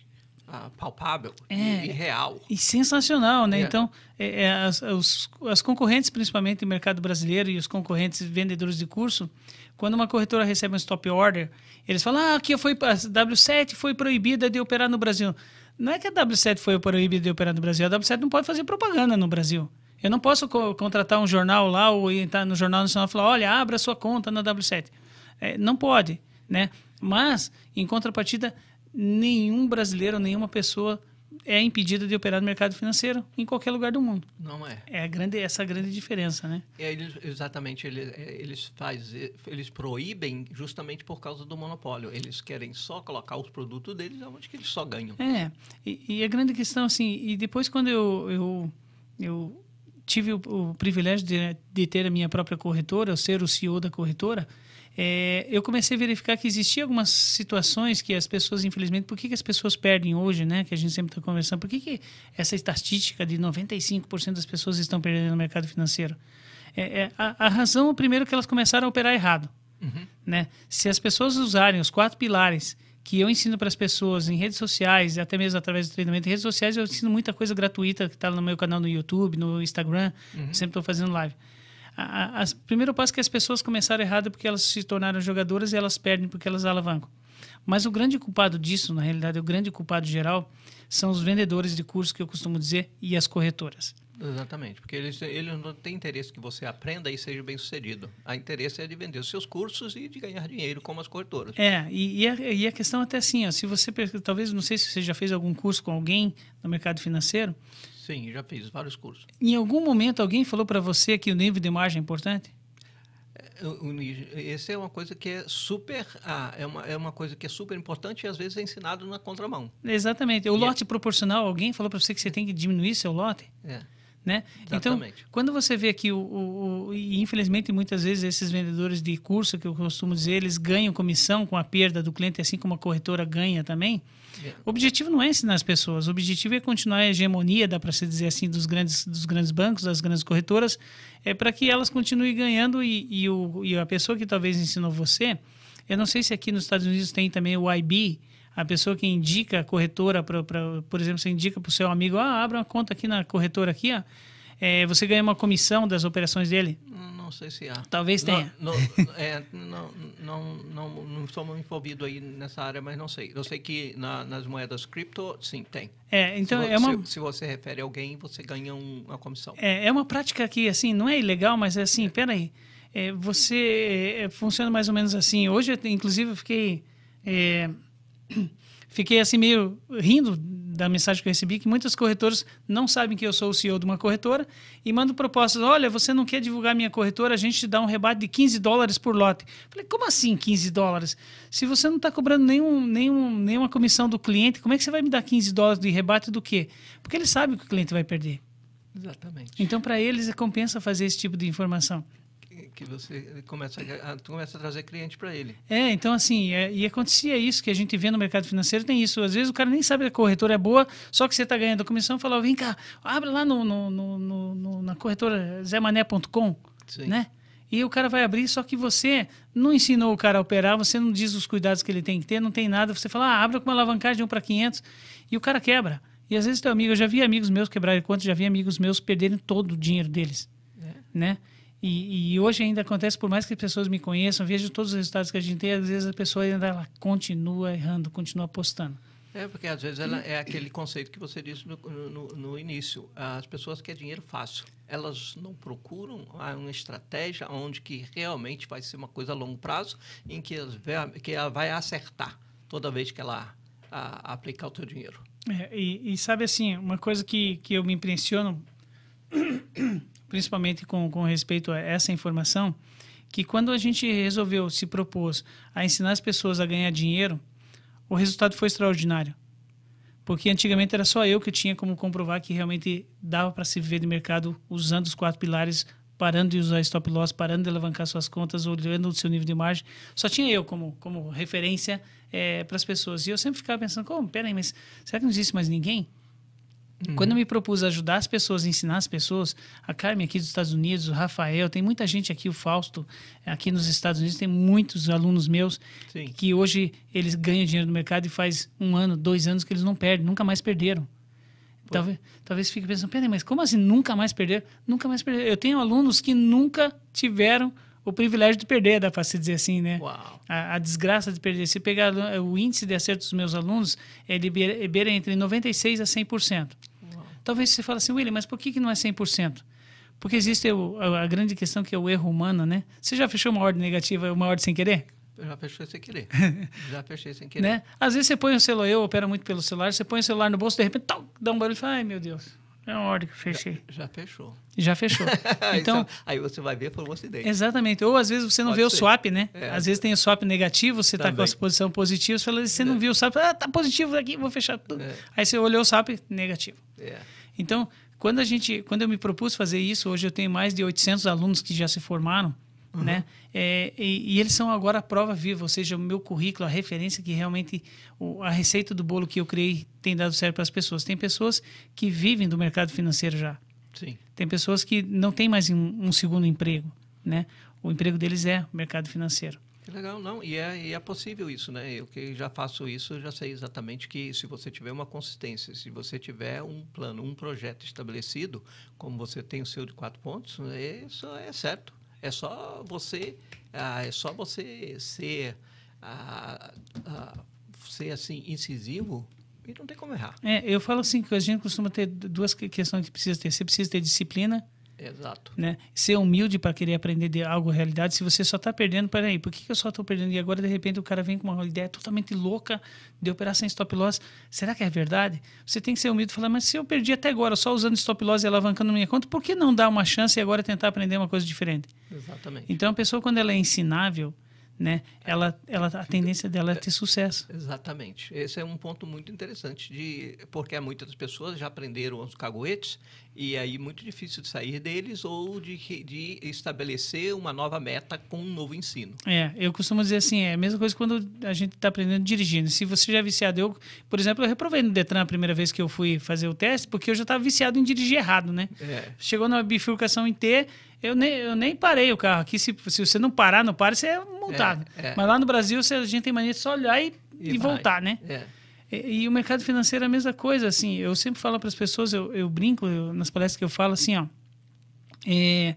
uh, palpável é, e, real. E sensacional, né? É. Então, é, é, as, os, as concorrentes, principalmente no mercado brasileiro e os concorrentes vendedores de curso, quando uma corretora recebe um stop order, eles falam, ah, aqui foi, a W7 foi proibida de operar no Brasil. Não é que a W7 foi proibida de operar no Brasil, a W7 não pode fazer propaganda no Brasil. Eu não posso co contratar um jornal lá ou entrar no Jornal Nacional e falar: olha, abra sua conta na W7. É, não pode, né? Mas, em contrapartida, nenhum brasileiro, nenhuma pessoa é impedida de operar no mercado financeiro em qualquer lugar do mundo. Não é. É a grande, essa grande diferença, né? É, eles, exatamente, eles, eles, faz, eles proíbem justamente por causa do monopólio. Eles querem só colocar os produtos deles onde que eles só ganham. É, e, e a grande questão, assim, e depois quando eu, eu, eu tive o, o privilégio de, de ter a minha própria corretora, eu ser o CEO da corretora, é, eu comecei a verificar que existiam algumas situações que as pessoas, infelizmente, por que, que as pessoas perdem hoje, né? Que a gente sempre está conversando, por que, que essa estatística de 95% das pessoas estão perdendo no mercado financeiro? É, é a, a, razão, primeiro, que elas começaram a operar errado. Uhum. Né? Se as pessoas usarem os quatro pilares que eu ensino para as pessoas em redes sociais, até mesmo através do treinamento em redes sociais, eu ensino muita coisa gratuita que está no meu canal no YouTube, no Instagram, uhum. sempre estou fazendo live a, a, primeiro passo é que as pessoas começaram errado porque elas se tornaram jogadoras e elas perdem porque elas alavancam. Mas o grande culpado disso, na realidade, o grande culpado geral, são os vendedores de cursos que eu costumo dizer e as corretoras. Exatamente, porque eles, eles não têm interesse que você aprenda e seja bem sucedido. A interesse é de vender os seus cursos e de ganhar dinheiro como as corretoras. É, e, e, a, e a questão até assim, ó, se você, talvez, não sei se você já fez algum curso com alguém no mercado financeiro, Sim, já fiz vários cursos. Em algum momento alguém falou para você que o nível de margem é importante? É, essa é uma coisa que é super ah, é, uma, é uma coisa que é super importante e às vezes é ensinado na contramão. Exatamente. O e é lote é... proporcional, alguém falou para você que você tem que diminuir seu lote? É. Né? Então, quando você vê aqui, o, o, o, e infelizmente muitas vezes esses vendedores de curso, que eu costumo dizer, eles ganham comissão com a perda do cliente, assim como a corretora ganha também. É. O objetivo não é ensinar as pessoas, o objetivo é continuar a hegemonia, dá para se dizer assim, dos grandes, dos grandes bancos, das grandes corretoras, é para que elas continuem ganhando e, e, o, e a pessoa que talvez ensinou você, eu não sei se aqui nos Estados Unidos tem também o IB, a pessoa que indica a corretora, pra, pra, por exemplo, você indica para o seu amigo, ah, abra uma conta aqui na corretora aqui, ó, é, você ganha uma comissão das operações dele? Não sei se há. Talvez tenha. Não, é, não, não, não, não estou envolvido aí nessa área, mas não sei. Eu sei que na, nas moedas cripto, sim, tem. É, então se, é uma... Se, se, você refere alguém, você ganha um, uma comissão. É, é uma prática que, assim, não é ilegal, mas é assim, é. peraí. É, você é, funciona mais ou menos assim. Hoje, inclusive, eu fiquei... Fiquei assim meio rindo da mensagem que eu recebi que muitas corretoras não sabem que eu sou o CEO de uma corretora e mandam propostas. Olha, você não quer divulgar minha corretora, a gente te dá um rebate de 15 dólares por lote. Falei, como assim 15 dólares? Se você não está cobrando nenhum, nenhum, nenhuma comissão do cliente, como é que você vai me dar 15 dólares de rebate do quê? Porque eles sabem que o cliente vai perder. Exatamente. Então, para eles, compensa fazer esse tipo de informação que você começa a, começa a trazer cliente para ele. É, então assim, é, e acontecia isso que a gente vê no mercado financeiro, tem isso. Às vezes o cara nem sabe que a corretora é boa, só que você está ganhando a comissão, fala, vem cá, abre lá no, no, no, no na corretora zemané.com, né? E o cara vai abrir, só que você não ensinou o cara a operar, você não diz os cuidados que ele tem que ter, não tem nada. Você fala, ah, abre com uma alavancagem de 1 para 500 e o cara quebra. E às vezes teu amigo, eu já vi amigos meus quebrarem contas, já vi amigos meus perderem todo o dinheiro deles, é. né? E, e, hoje ainda acontece, por mais que as pessoas me conheçam, vejo todos os resultados que a gente tem, às vezes a pessoa ainda ela continua errando, continua apostando. É, porque às vezes ela é aquele conceito que você disse no, no, no, início. As pessoas querem dinheiro fácil. Elas não procuram uma estratégia onde que realmente vai ser uma coisa a longo prazo, em que, elas, que ela vai acertar toda vez que ela a, aplicar o seu dinheiro. É, e, e, sabe assim, uma coisa que, que eu me impressiono principalmente com, com respeito a essa informação, que quando a gente resolveu, se propôs a ensinar as pessoas a ganhar dinheiro, o resultado foi extraordinário. Porque antigamente era só eu que tinha como comprovar que realmente dava para se viver de mercado usando os quatro pilares, parando de usar stop loss, parando de alavancar suas contas, olhando o seu nível de margem. Só tinha eu como, como referência é, para as pessoas. E eu sempre ficava pensando, como, peraí, mas será que não existe mais ninguém? Uhum. Quando eu me propus ajudar as pessoas, ensinar as pessoas, a Carmen aqui dos Estados Unidos, o Rafael, tem muita gente aqui, o Fausto, aqui nos Estados Unidos, tem muitos alunos meus Sim. que hoje eles ganham dinheiro no mercado e faz um ano, dois anos que eles não perdem, nunca mais perderam. Talvez, talvez fique pensando, peraí, mas como assim nunca mais perder? Nunca mais perder. Eu tenho alunos que nunca tiveram o privilégio de perder, dá para se dizer assim, né? A, a, desgraça de perder. Se pegar o índice de acerto dos meus alunos, ele beira entre 96% a 100%. Talvez você fale assim, William, mas por que, que não é 100%? Porque existe o, a, a, grande questão que é o erro humano, né? Você já fechou uma ordem negativa, uma ordem sem querer? Já fechei sem querer. Já fechei sem querer. Né? Às vezes você põe o celular, eu opero muito pelo celular, você põe o celular no bolso, de repente, tal, dá um barulho e fala, ai meu Deus, é uma ordem que eu fechei. Já, já fechou. Já fechou. Então, aí você vai ver por um acidente. Exatamente. Ou às vezes você não Pode vê ser. o swap, né? É. Às vezes tem o swap negativo, você está com a Também. posição positiva, você fala, você não viu o swap, ah, tá positivo aqui, vou fechar tudo. É. Aí você olhou o swap negativo. É. Então, quando a gente, quando eu me propus fazer isso, hoje eu tenho mais de 800 alunos que já se formaram, Uhum. né? É, e, e eles são agora a prova viva, ou seja, o meu currículo, a referência que realmente o- a receita do bolo que eu criei tem dado certo para as pessoas. Tem pessoas que vivem do mercado financeiro já. Sim. Tem pessoas que não têm mais um, um segundo emprego, né? O emprego deles é o mercado financeiro. Que legal, não. E é, e é possível isso, né? Eu que já faço isso, já sei exatamente que se você tiver uma consistência, se você tiver um plano, um projeto estabelecido, como você tem o seu de quatro pontos, isso é certo. É só você, ah, é só você ser, ah, ah, ser assim incisivo e não tem como errar. É, eu falo assim que a gente costuma ter duas que- questões que precisa ter. Você precisa ter disciplina, Exato. né? Ser humilde para querer aprender de algo realidade. Se você só está perdendo, peraí, por que, que eu só estou perdendo? E agora, de repente, o cara vem com uma ideia totalmente louca de operar sem stop loss. Será que é verdade? Você tem que ser humilde e falar, mas se eu perdi até agora só usando stop loss e alavancando minha conta, por que não dar uma chance e agora tentar aprender uma coisa diferente? Exatamente. Então, a pessoa, quando ela é ensinável, né? Ela, ela, a tendência dela é ter sucesso. Exatamente. Esse é um ponto muito interessante, de, porque muitas pessoas já aprenderam os caguetes e aí muito difícil de sair deles ou de, de estabelecer uma nova meta com um novo ensino. É, eu costumo dizer assim, é a mesma coisa quando a gente está aprendendo dirigindo. Se você já é viciado, eu, por exemplo, eu reprovei no Detran a primeira vez que eu fui fazer o teste, porque eu já estava viciado em dirigir errado, né? É. Chegou na bifurcação em T, eu nem, eu nem parei o carro. Aqui, se, se você não parar, não para, você é multado. É, é. Mas lá no Brasil, você- a gente tem mania de só olhar e, e, vai. voltar, né? É. E, e o mercado financeiro é a mesma coisa, assim. Eu sempre falo para as pessoas, eu, eu brinco eu- nas palestras que eu falo assim, ó. é,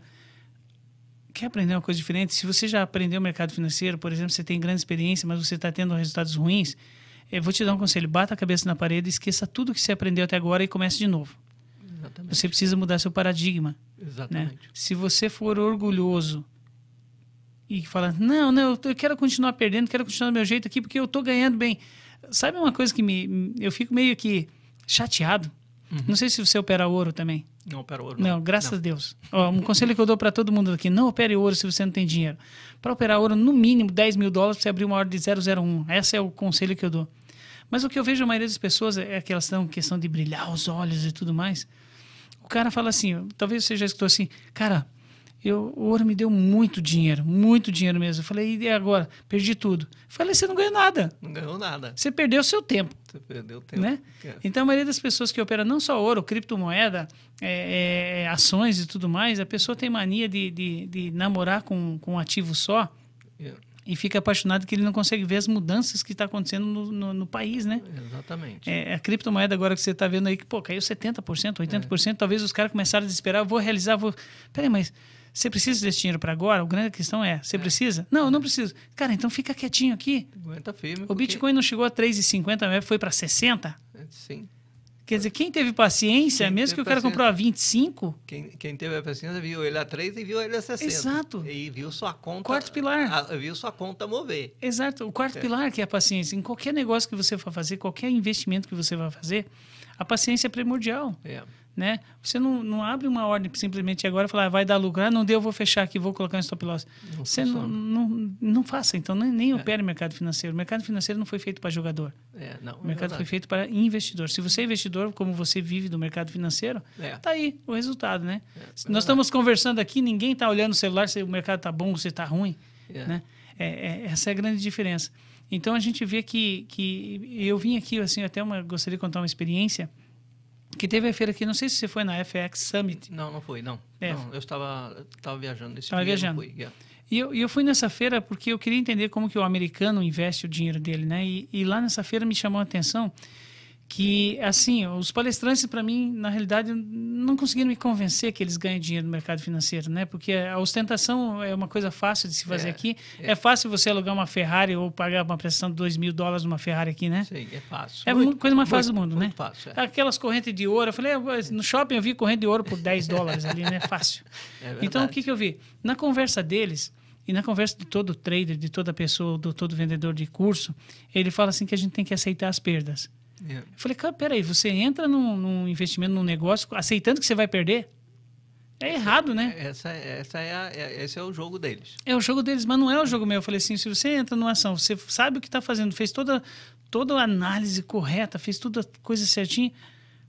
quer aprender uma coisa diferente? Se você já aprendeu o mercado financeiro, por exemplo, você tem grande experiência, mas você está tendo resultados ruins, eu vou te dar um conselho: bata a cabeça na parede, esqueça tudo que você aprendeu até agora e comece de novo. Exatamente. Você precisa mudar seu paradigma. Né? Exatamente. Se você for orgulhoso e falar, não, não, eu quero continuar perdendo, quero continuar do meu jeito aqui porque eu estou ganhando bem. Sabe uma coisa que me, eu fico meio que chateado? Não sei se você opera ouro também. Não, opera ouro. Não, graças a Deus. Ó, um conselho que eu dou para todo mundo aqui: não opere ouro se você não tem dinheiro. Para operar ouro, no mínimo 10 mil dólares para você abrir uma ordem de 001. Esse é o conselho que eu dou. Mas o que eu vejo a maioria das pessoas é que elas estão questão de brilhar os olhos e tudo mais. O cara fala assim: talvez você já escutou assim, cara, eu, o ouro me deu muito dinheiro, muito dinheiro mesmo. Eu falei, e agora? Perdi tudo. Eu falei, você não ganhou nada. Não ganhou nada. Você perdeu seu tempo. Você perdeu tempo. Né? É. Então, a maioria das pessoas que operam não só ouro, criptomoeda, é, é, ações e tudo mais, a pessoa tem mania de, de, de namorar com, com um ativo só. E fica apaixonado que ele não consegue ver as mudanças que está acontecendo no, no, no país, né? Exatamente. É, a criptomoeda agora que você está vendo aí, que pô, caiu 70%, 80%, talvez os caras começaram a desesperar, vou realizar, vou... Peraí, mas você precisa desse dinheiro para agora? A grande questão é, você precisa? Não, eu não preciso. Cara, então fica quietinho aqui. Aguenta firme. O porque- Bitcoin não chegou a 3,50, mas foi para 60. Sim. Quer dizer, quem teve paciência, Quem mesmo teve que o cara paciência. comprou a 25, Quem, quem teve a paciência viu ele a 3 e viu ele a 60. Exato. E viu sua conta. Quarto pilar. a- viu sua conta mover. exato, o quarto pilar que é a paciência. Em qualquer negócio que você for fazer, qualquer investimento que você vai fazer, a paciência é primordial. É. Né? Você não, não abre uma ordem simplesmente agora e falar, ah, vai dar lucro. Ah, não deu, eu vou fechar aqui, vou colocar um stop loss. Não Você não, não, não faça, então nem, nem opere mercado financeiro. O mercado financeiro não foi feito para jogador. É, não, O mercado foi feito para investidor. Se você é investidor, como você vive do mercado financeiro, É. tá aí o resultado, né? Nós estamos conversando aqui, ninguém está olhando o celular se o mercado tá bom ou se está ruim, É. né? É, é- essa é a grande diferença. Então a gente vê que, que eu vim aqui assim até uma gostaria de contar uma experiência que teve a feira aqui, não sei se você foi na FX Summit. Não, não foi, não. É. Não, eu estava, estava viajando nesse Estava dia, viajando. fui. é. E eu, eu fui nessa feira porque eu queria entender como que o americano investe o dinheiro dele, né? E, e lá nessa feira me chamou a atenção que, assim, os palestrantes, para mim, na realidade, não conseguiram me convencer que eles ganham dinheiro no mercado financeiro, né? Porque a ostentação é uma coisa fácil de se fazer É, aqui. É. fácil você alugar uma Ferrari ou pagar uma prestação de 2 mil dólares numa Ferrari aqui, né? Sim, é fácil. É a coisa mais fácil do mundo, muito né? fácil, é. Aquelas correntes de ouro, eu falei, mas no shopping eu vi corrente de ouro por 10 dólares ali, né? Fácil. É então, o que, que eu vi? Na conversa deles, E na conversa de todo trader, de toda pessoa, do todo vendedor de curso, ele fala assim que a gente tem que aceitar as perdas. Eu falei, cara, peraí, você entra num, num investimento, num negócio, aceitando que você vai perder? É errado, né? Essa, essa é a, é, esse é o jogo deles. É o jogo deles, mas não é o jogo meu. Eu falei assim, se você entra numa ação, você sabe o que está fazendo, fez toda, toda a análise correta, fez toda a coisa certinha,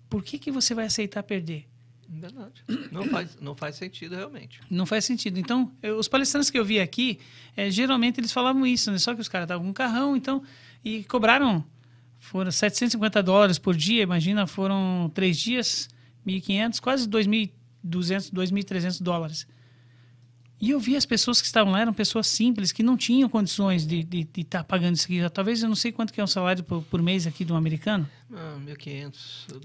por que, que você vai aceitar perder? Verdade. Não faz, não faz sentido realmente. Não faz sentido. Então, eu, os palestrantes que eu vi aqui, é, geralmente eles falavam isso, né? Só que os caras estavam com um carrão, então, e cobraram, foram 750 dólares por dia, imagina, foram três dias, 1.500, quase 2.200, 2.300 dólares. E eu vi as pessoas que estavam lá, eram pessoas simples, que não tinham condições de estar de, de tá pagando isso aqui. Talvez eu não sei quanto que é um salário por, por mês aqui de um americano. Ah, 1.500.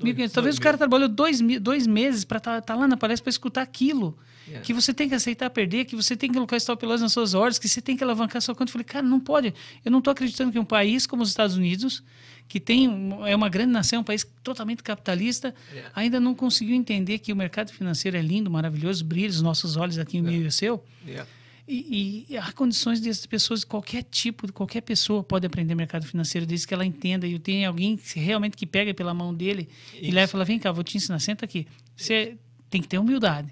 1.500. Talvez o cara trabalhou dois, dois meses para estar lá na palestra para escutar aquilo. Yeah. Que você tem que aceitar perder, que você tem que colocar stop loss nas suas ordens, que você tem que alavancar sua conta. Eu falei, cara, não pode. Eu não estou acreditando que um país como os Estados Unidos, que tem é uma grande nação, um país totalmente capitalista, Yeah. ainda não conseguiu entender que o mercado financeiro é lindo, maravilhoso, brilha os nossos olhos aqui em meio ao seu. Yeah. E, e há condições dessas pessoas, qualquer tipo, qualquer pessoa pode aprender mercado financeiro, desde que ela entenda. E tem alguém que realmente que pega pela mão dele e Isso. leva e fala: vem cá, vou te ensinar, senta aqui. Você tem que ter humildade.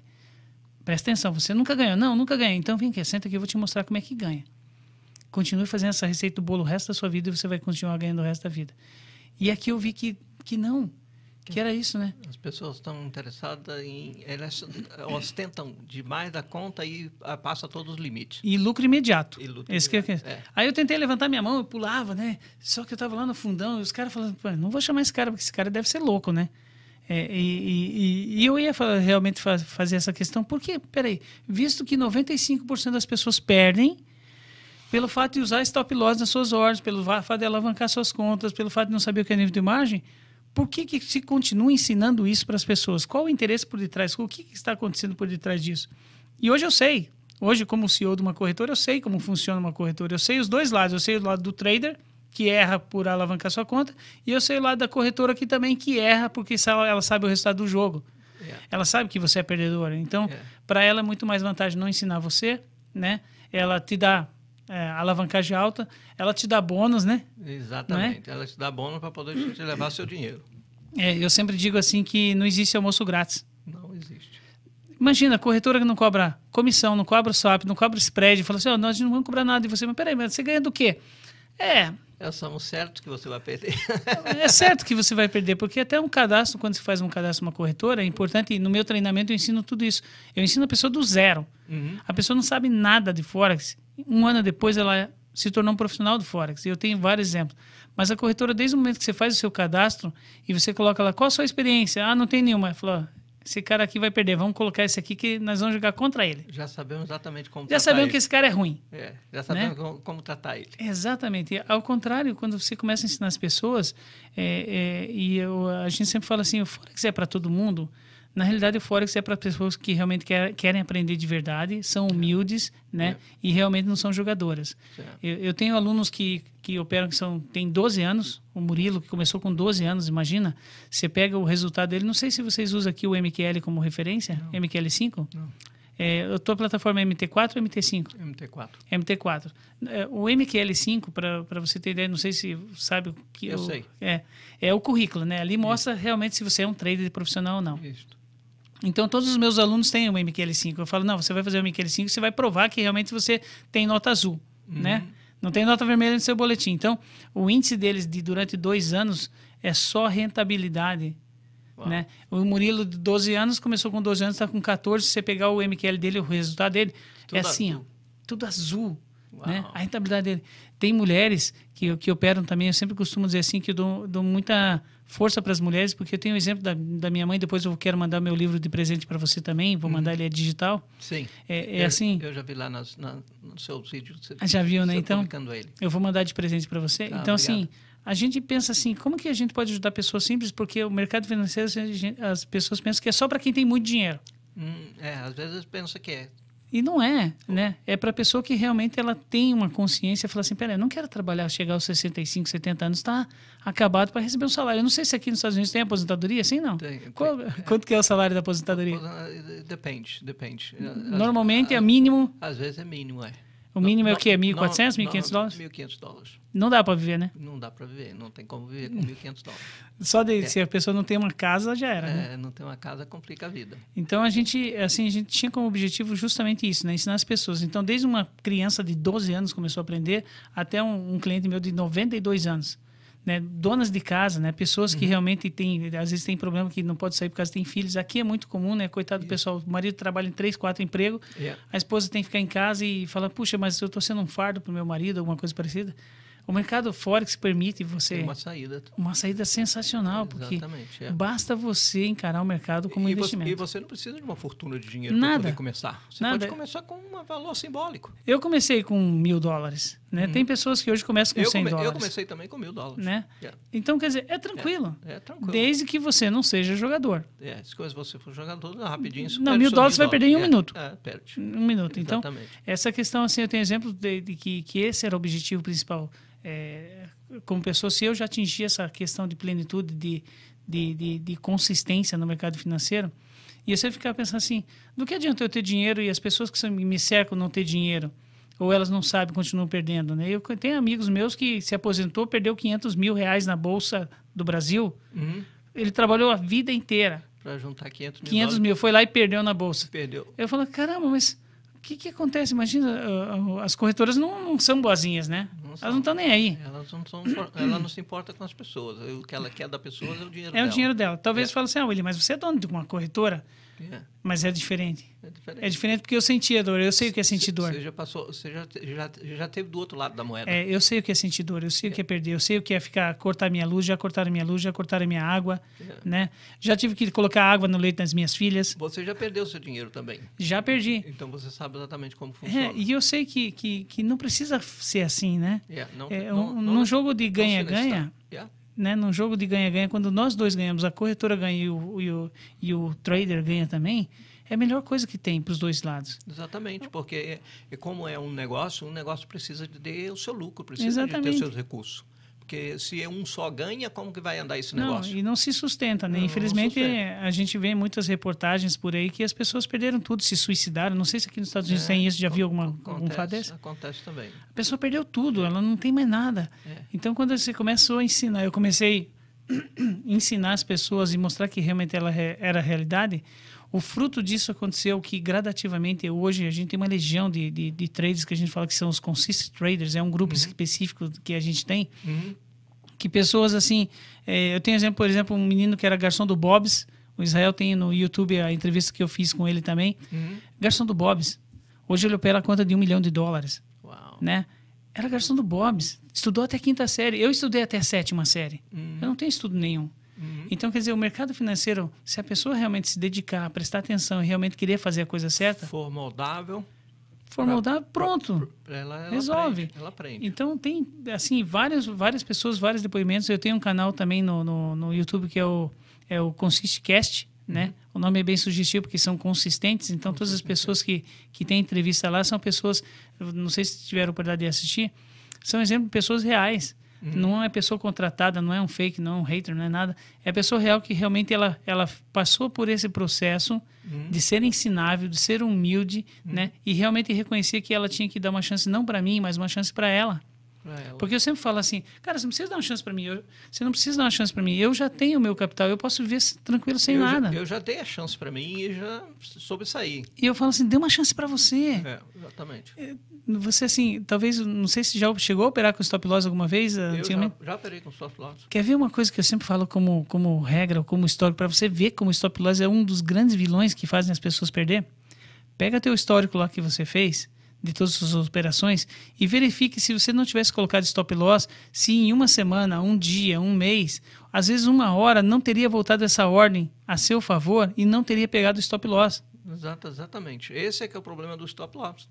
Presta atenção, você nunca ganhou. Não, nunca ganhei. Então vem cá, senta aqui, eu vou te mostrar como é que ganha. Continue fazendo essa receita do bolo o resto da sua vida e você vai continuar ganhando o resto da vida. E aqui eu vi que, que não, que era isso, né? As pessoas estão interessadas em. Elas ostentam demais da conta e ah, passa todos os limites. E lucro imediato. E lucro Esse que eu imediato, quero. é. Aí eu tentei levantar minha mão, eu pulava, né? Só que eu tava lá no fundão e os caras falando, não vou chamar esse cara, porque esse cara deve ser louco, né? É, e, e- e- eu ia realmente fa- fazer essa questão, porque, peraí, visto que 95% das pessoas perdem pelo fato de usar stop loss nas suas ordens, pelo fato de alavancar suas contas, pelo fato de não saber o que é nível de margem, por que, que se continua ensinando isso para as pessoas? Qual o interesse por detrás? O que, que está acontecendo por detrás disso? E hoje eu sei. Hoje, como CEO de uma corretora, eu sei como funciona uma corretora. Eu sei os dois lados. Eu sei o lado do trader, que erra por alavancar sua conta, e eu sei o lado da corretora aqui também, que erra porque ela sabe o resultado do jogo. Yeah. Ela sabe que você é perdedora. Então, É. para ela é muito mais vantagem não ensinar você, né? Ela te dá é, alavancagem alta, ela te dá bônus, né? Exatamente. Ela te dá bônus para poder te levar seu dinheiro. É, eu sempre digo assim que não existe almoço grátis. Não existe. Imagina, corretora que não cobra comissão, não cobra swap, não cobra spread, fala assim, ó, nós não vamos cobrar nada de você, mas peraí, mas você ganha do quê? É, Nós somos certos que você vai perder. é certo que você vai perder, porque até um cadastro, quando você faz um cadastro numa corretora, é importante, e no meu treinamento eu ensino tudo isso. Eu ensino a pessoa do zero. Uhum. A pessoa não sabe nada de Forex. Um ano depois ela se tornou um profissional do Forex. E eu tenho vários exemplos. Mas a corretora, desde o momento que você faz o seu cadastro e você coloca lá, qual a sua experiência? Ah, não tem nenhuma. Ela falou, "Ó, esse cara aqui vai perder, vamos colocar esse aqui que nós vamos jogar contra ele. Já sabemos exatamente como Já sabemos ele. que esse cara é ruim. É, já sabemos como, como tratar ele. Exatamente. E, Ao contrário, quando você começa a ensinar as pessoas, é, é, e eu- a gente sempre fala assim, o Forex é para todo mundo. Na realidade, o Forex é para pessoas que realmente quer- querem aprender de verdade, são humildes, né? E realmente não são jogadoras. Certo. Eu, eu tenho alunos que, que operam que são tem 12 anos, o Murilo, que começou com 12 anos, imagina. Você pega o resultado dele, não sei se vocês usam aqui o MQL como referência, MQL5. Não. É, a tua plataforma é MT4 ou MT5? MT4. MT4. É, O MQL5, para você ter ideia, não sei se sabe o que Eu o- sei. É, é o currículo, né? Ali mostra realmente se você é um trader profissional ou não. Isso. Então, todos os meus alunos têm o MQL5. Eu falo, não, você vai fazer o MQL5, você vai provar que realmente você tem nota azul, né? Não tem nota vermelha no seu boletim. Então, o índice deles de durante dois anos é só rentabilidade. Uau. Né? O Murilo, de 12 anos, começou com 12 anos, está com 14. Se você pegar o MQL dele, o resultado dele, Tudo é assim, azul. ó, tudo azul. Né? A rentabilidade dele. Tem mulheres que, que operam também, eu sempre costumo dizer assim, que eu dou, dou muita força para as mulheres, porque eu tenho o exemplo da, da minha mãe, depois eu quero mandar meu livro de presente para você também, vou mandar ele é digital. Sim. É, é eu, assim, Eu já vi lá nas, na, nos seus vídeos. Você, Ah, já viu, né? Então, eu vou mandar de presente para você. Tá, então, obrigado. assim, a gente pensa assim, como que a gente pode ajudar pessoas simples? Porque o mercado financeiro, as pessoas pensam que é só para quem tem muito dinheiro. Hum, é, às vezes pensa que é. E não é, né? É para pessoa que realmente ela tem uma consciência fala assim, peraí, eu não quero trabalhar, chegar aos 65, 70 anos, tá acabado para receber um salário. Eu não sei se aqui nos Estados Unidos tem aposentadoria, assim não? Tem, tem. Qual- Quanto que é o salário da aposentadoria? Depende, depende. Normalmente é mínimo, Às vezes é mínimo, é. O mínimo é o Não, quê? não, 1.400, não, 1.500 dólares? 1.500 dólares. Não dá para viver, né? Não dá para viver, não tem como viver com 1.500 dólares. Só de, se a pessoa não tem uma casa, já era, né? É, não tem uma casa, complica a vida. Então a gente, assim, a gente tinha como objetivo justamente isso, né? Ensinar as pessoas. Então, desde uma criança de 12 anos começou a aprender, até um, um cliente meu de 92 anos. Né? Donas de casa, né? Pessoas Uhum. que realmente têm, às vezes tem problema que não pode sair por causa tem filhos. Aqui é muito comum, né? Coitado do pessoal, o marido trabalha em três, quatro empregos, É. a esposa tem que ficar em casa e fala, puxa, mas eu estou sendo um fardo para o meu marido, alguma coisa parecida. O mercado Forex permite você Tem uma saída. uma saída sensacional, porque Exatamente. é. basta você encarar o mercado como e, você, investimento. e você não precisa de uma fortuna de dinheiro para poder começar. Você Nada. pode começar com um valor simbólico. Eu comecei com mil dólares, né? Tem pessoas que hoje começam com. Eu, 100 come- eu dólares, comecei também com mil dólares. né? É. Então, quer dizer, é tranquilo. É, tranquilo. Desde que você não seja jogador. É, se você for jogador, rapidinho. isso Não, mil dólares você vai perder em um É, minuto. É, perde. Um minuto. Então, Exatamente. essa questão, assim, eu tenho exemplo de, de que, que esse era o objetivo principal. É, como pessoa, se eu já atingi essa questão de plenitude, de, de, de, de consistência no mercado financeiro, e você ficar pensando assim, do que adianta eu ter dinheiro e as pessoas que me cercam não ter dinheiro? Ou elas não sabem, continuam perdendo, né? Eu tenho amigos meus que se aposentou, perdeu 500 mil reais na Bolsa do Brasil. Uhum. Ele trabalhou a vida inteira. Para juntar 500 mil 500 dólares, mil, foi lá e perdeu na Bolsa. perdeu. Eu falo, caramba, mas o que, que acontece? Imagina, ah, ah, as corretoras não, não são boazinhas, né? Não são. Elas não estão nem aí. Elas não são, ela não se importa com as pessoas. O que ela quer da pessoa é o dinheiro É dela. o dinheiro dela. Talvez É. fale assim, ah, William, mas você é dono de uma corretora, É, mas é diferente. é diferente. É diferente porque eu senti a dor, eu sei o que é sentir dor. Você já passou, você já, já, já teve do outro lado da moeda. É, eu sei o que é sentir dor, eu sei o que é perder, eu sei o que é ficar, cortar minha luz, já cortaram minha luz, já cortaram minha água, É. né? Já tive que colocar água no leite das minhas filhas, Você já perdeu seu dinheiro também. já perdi. Então você sabe exatamente como funciona. É, e eu sei que, que, que não precisa ser assim, né? É, não, É, não- um- não- num jogo de não ganha-ganha. É, né, num jogo de ganha-ganha, quando nós dois ganhamos, a corretora ganha e o, e o, e o trader ganha também, é a melhor coisa que tem para os dois lados. Exatamente, porque é, é como é um negócio, um negócio precisa de ter o seu lucro, precisa de Exatamente. ter seus recursos. Porque se um só ganha, como que vai andar esse Não, negócio? e não se sustenta, né? Não, não Infelizmente, sustenta. a gente vê muitas reportagens por aí que as pessoas perderam tudo, se suicidaram. Não sei se aqui nos Estados Unidos É, tem isso, já viu alguma, Acontece, algum fato desse? Acontece também. A pessoa perdeu tudo, ela não tem mais nada. É. Então, quando você começou a ensinar, eu comecei a ensinar as pessoas e mostrar que realmente ela era a realidade, o fruto disso aconteceu que gradativamente hoje a gente tem uma legião de, de, de traders que a gente fala que são os consistent traders, é um grupo específico que a gente tem, Uhum. que pessoas assim, eh, eu tenho exemplo, por exemplo, um menino que era garçom do Bob's, o Israel tem no YouTube a entrevista que eu fiz com ele também, Uhum. garçom do Bob's, hoje ele opera a conta de um milhão de dólares Uau. né? Era garçom do Bob's. Estudou até a quinta série. Eu estudei até a sétima série. Uhum. Eu não tenho estudo nenhum. Uhum. Então, quer dizer, o mercado financeiro, se a pessoa realmente se dedicar, prestar atenção e realmente querer fazer a coisa certa, For moldável, for moldar, pronto. ela, ela Resolve. Aprende, ela aprende. Então, tem, assim, várias, várias pessoas, vários depoimentos. Eu tenho um canal também no, no, no YouTube que é o, é o ConsistCast, né? O nome é bem sugestivo porque são consistentes. Então, todas as pessoas que, que têm entrevista lá são pessoas, não sei se tiveram oportunidade de assistir, são exemplo de pessoas reais. Não é pessoa contratada, não é um fake, não é um hater, não é nada. É pessoa real que realmente ela, ela passou por esse processo de ser ensinável, de ser humilde, né? E realmente reconhecer que ela tinha que dar uma chance não para mim, mas uma chance para ela. Ela. Porque eu sempre falo assim, cara, você não precisa dar uma chance para mim. eu- você não precisa dar uma chance para mim. Eu já tenho o meu capital, eu posso viver tranquilo sem eu nada. Já, eu já dei a chance para mim e já soube sair. E eu falo assim, dê uma chance para você. É, exatamente. Você assim, talvez, não sei se já chegou a operar com stop loss alguma vez, Eu já, já operei com stop loss. Quer ver uma coisa que eu sempre falo como, como regra, ou como histórico, para você ver como o stop loss é um dos grandes vilões que fazem as pessoas perder? Pega teu histórico lá que você fez, de todas as suas operações, e verifique se você não tivesse colocado stop loss, se em uma semana, um dia, um mês, às vezes uma hora, não teria voltado essa ordem a seu favor e não teria pegado o stop loss. Exato, exatamente. Esse é que é o problema do stop loss.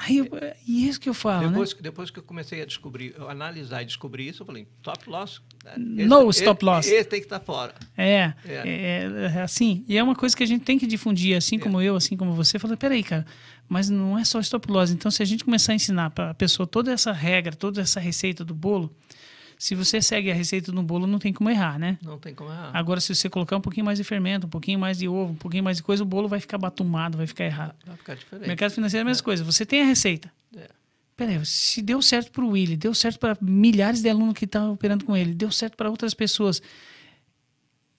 Aí, eu, e isso que eu falo, depois, né? que, depois que eu comecei a descobrir, a analisar e descobrir isso, eu falei, stop loss. é, No stop loss. Esse, tem que estar fora. É, É. é, é assim, e é uma coisa que a gente tem que difundir, assim como eu, assim como você, falando, peraí, cara, mas não é só stop loss. Então, se a gente começar a ensinar para a pessoa toda essa regra, toda essa receita do bolo, se você segue a receita do bolo, não tem como errar, né? Não tem como errar. Agora, se você colocar um pouquinho mais de fermento, um pouquinho mais de ovo, um pouquinho mais de coisa, o bolo vai ficar batumado, vai ficar errado. Vai ficar diferente. Mercado financeiro é a mesma coisa. Você tem a receita. É. peraí, se deu certo para o Willy, deu certo para milhares de alunos que estavam operando com ele, deu certo para outras pessoas.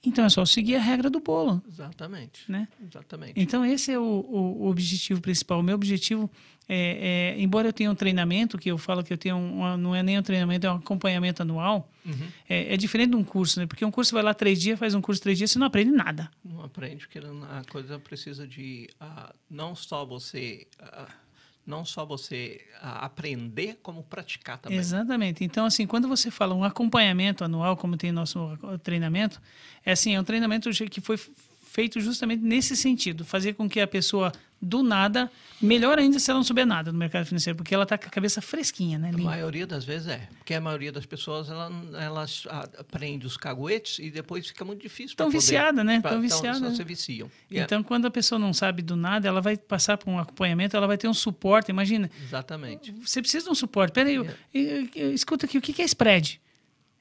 Então é só seguir a regra do bolo. Exatamente. Né? Exatamente. Então esse é o, o, o objetivo principal. O meu objetivo é, é, embora eu tenha um treinamento, que eu falo que eu tenho um, não é nem um treinamento, é um acompanhamento anual, uhum. é, é, diferente de um curso, né? Porque um curso vai lá três dias, faz um curso três dias, você não aprende nada. Não aprende, porque a coisa precisa de uh, não só você... Uh, não só você aprender, como praticar também. Exatamente. Então, assim, quando você fala um acompanhamento anual, como tem nosso treinamento, é assim, é um treinamento que foi feito justamente nesse sentido, fazer com que a pessoa do nada, melhor ainda se ela não souber nada no mercado financeiro, porque ela está com a cabeça fresquinha, né? A maioria das vezes é, porque a maioria das pessoas ela, elas aprende os caguetes e depois fica muito difícil. Estão viciada, né? Estão viciada. Então, se viciam. Então, quando a pessoa não sabe do nada, ela vai passar por um acompanhamento, ela vai ter um suporte. Imagina. Exatamente. Você precisa de um suporte. Peraí, eu, escuta aqui, o que é spread?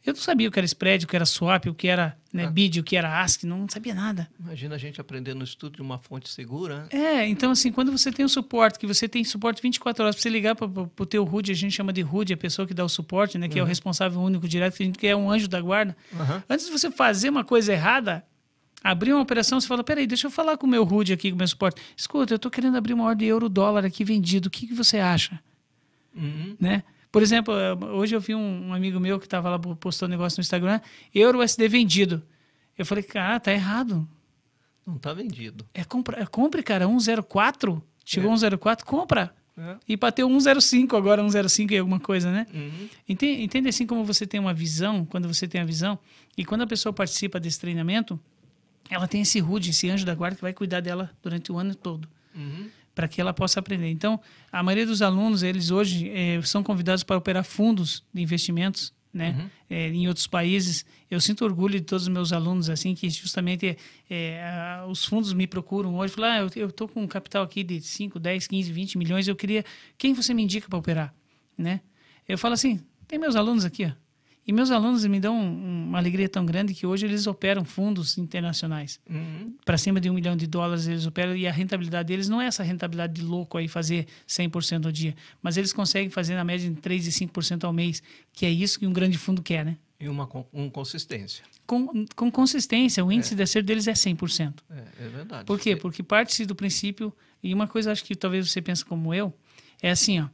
Eu não sabia o que era spread, o que era swap, o que era né, ah. bid, o que era ASC, não sabia nada. Imagina a gente aprendendo no estudo de uma fonte segura. É, então assim, quando você tem o um suporte, que você tem suporte 24 horas para você ligar para o teu HUD, a gente chama de HUD, a pessoa que dá o suporte, né, que uhum. é o uhum. responsável único direto, que a gente quer um anjo da guarda. Uhum. Antes de você fazer uma coisa errada, abrir uma operação, você fala, peraí, deixa eu falar com o meu HUD aqui, com o meu suporte. Escuta, eu estou querendo abrir uma ordem de euro-dólar aqui vendido, o que, que você acha? Uhum. Né? Por exemplo, hoje eu vi um, amigo meu que estava lá postando negócio no Instagram, euro USD vendido. Eu falei, cara, tá errado. Não tá vendido. É, compra, é compre, cara, 104. Chegou é. 104, compra. É. E bateu 105 agora, 105 e alguma coisa, né? Uhum. Entende, entende assim como você tem uma visão, quando você tem a visão, e quando a pessoa participa desse treinamento, ela tem esse rude, esse anjo da guarda que vai cuidar dela durante o ano todo. Uhum para que ela possa aprender. Então, a maioria dos alunos, eles hoje é, são convidados para operar fundos de investimentos, né, uhum. é, em outros países. Eu sinto orgulho de todos os meus alunos, assim, que justamente é, a, os fundos me procuram hoje, falam, ah, eu estou com um capital aqui de 5, 10, 15, 20 milhões, eu queria, quem você me indica para operar, né? Eu falo assim, tem meus alunos aqui, ó, e meus alunos me dão uma alegria tão grande que hoje eles operam fundos internacionais. Uhum. Para cima de um milhão de dólares eles operam e a rentabilidade deles não é essa rentabilidade de louco aí fazer 100% ao dia, mas eles conseguem fazer na média de 3 e 5% ao mês, que é isso que um grande fundo quer, né? E uma com consistência. Com, com consistência, o índice é. de acerto deles é 100%. É, é verdade. Por quê? Porque parte-se do princípio, e uma coisa acho que talvez você pense como eu, é assim, ó,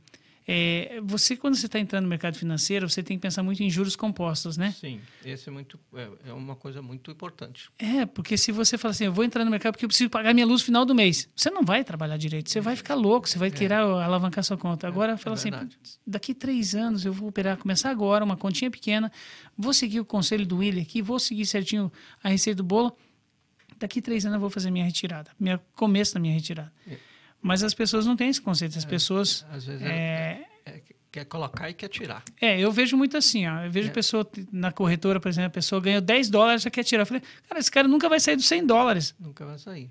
é, você, quando você está entrando no mercado financeiro, você tem que pensar muito em juros compostos, né? Sim, esse é, muito, é, é uma coisa muito importante. É, porque se você fala assim, eu vou entrar no mercado porque eu preciso pagar minha luz no final do mês, você não vai trabalhar direito, você vai ficar louco, você vai é. querer alavancar sua conta. Agora, é, fala assim, daqui três anos eu vou operar, começar agora, uma continha pequena, vou seguir o conselho do William aqui, vou seguir certinho a receita do bolo, daqui três anos eu vou fazer minha retirada, minha, começo da minha retirada. É. Mas as pessoas não têm esse conceito. As é, pessoas. Às vezes é, é, quer colocar e quer tirar. É, eu vejo muito assim, ó. Eu vejo é. pessoa na corretora, por exemplo, a pessoa ganhou 10 dólares já quer tirar. Eu falei, cara, esse cara nunca vai sair dos 100 dólares. Nunca vai sair.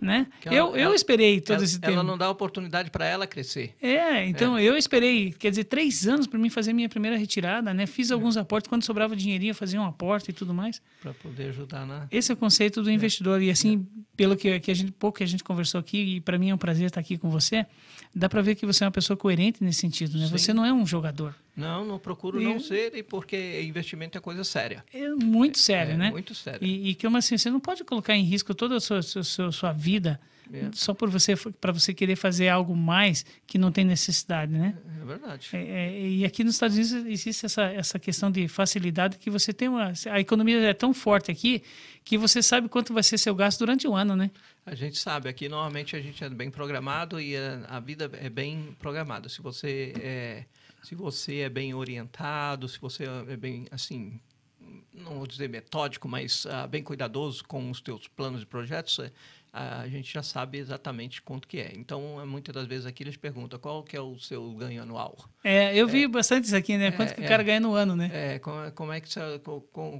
Né? Ela, eu, eu esperei todo ela, esse tempo. Ela não dá oportunidade para ela crescer. É, então é. eu esperei, quer dizer, três anos para mim fazer minha primeira retirada, né? Fiz é. alguns aportes, quando sobrava dinheirinho, eu fazia um aporte e tudo mais. Para poder ajudar na. Esse é o conceito do é. investidor. E assim, é. pelo que, que a gente, pouco que a gente conversou aqui, e para mim é um prazer estar aqui com você, dá para ver que você é uma pessoa coerente nesse sentido, né? Sim. Você não é um jogador. Não, não procuro e, não ser, e porque investimento é coisa séria. É muito sério, é, né? Muito sério. E, e que assim, você não pode colocar em risco toda a sua, sua, sua vida é. só por você para você querer fazer algo mais que não tem necessidade, né? É verdade. É, é, e aqui nos Estados Unidos existe essa, essa questão de facilidade que você tem uma a economia é tão forte aqui que você sabe quanto vai ser seu gasto durante o ano, né? A gente sabe aqui normalmente a gente é bem programado e a, a vida é bem programada. Se você é se você é bem orientado, se você é bem assim não vou dizer metódico, mas uh, bem cuidadoso com os teus planos e projetos, é, a gente já sabe exatamente quanto que é. Então, muitas das vezes aqui eles perguntam qual que é o seu ganho anual. É, eu vi é, bastante isso aqui, né? Quanto é, que o cara é, ganha no ano, né? É, como, como é que você,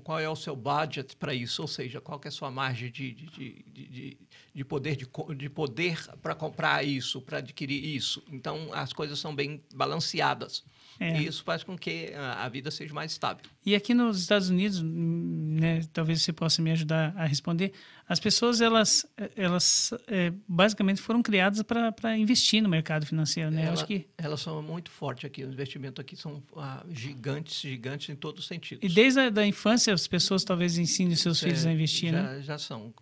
qual é o seu budget para isso? Ou seja, qual que é a sua margem de, de, de, de, de poder de, de poder para comprar isso, para adquirir isso? Então, as coisas são bem balanceadas. É. E isso faz com que a vida seja mais estável. E aqui nos Estados Unidos, né, talvez você possa me ajudar a responder, as pessoas, elas, elas é, basicamente foram criadas para investir no mercado financeiro, né? Ela, acho que... Elas são muito fortes aqui, os investimentos aqui são ah, gigantes, gigantes em todos os sentidos. E desde a da infância, as pessoas talvez ensinem seus filhos a investir, já, né? Já são.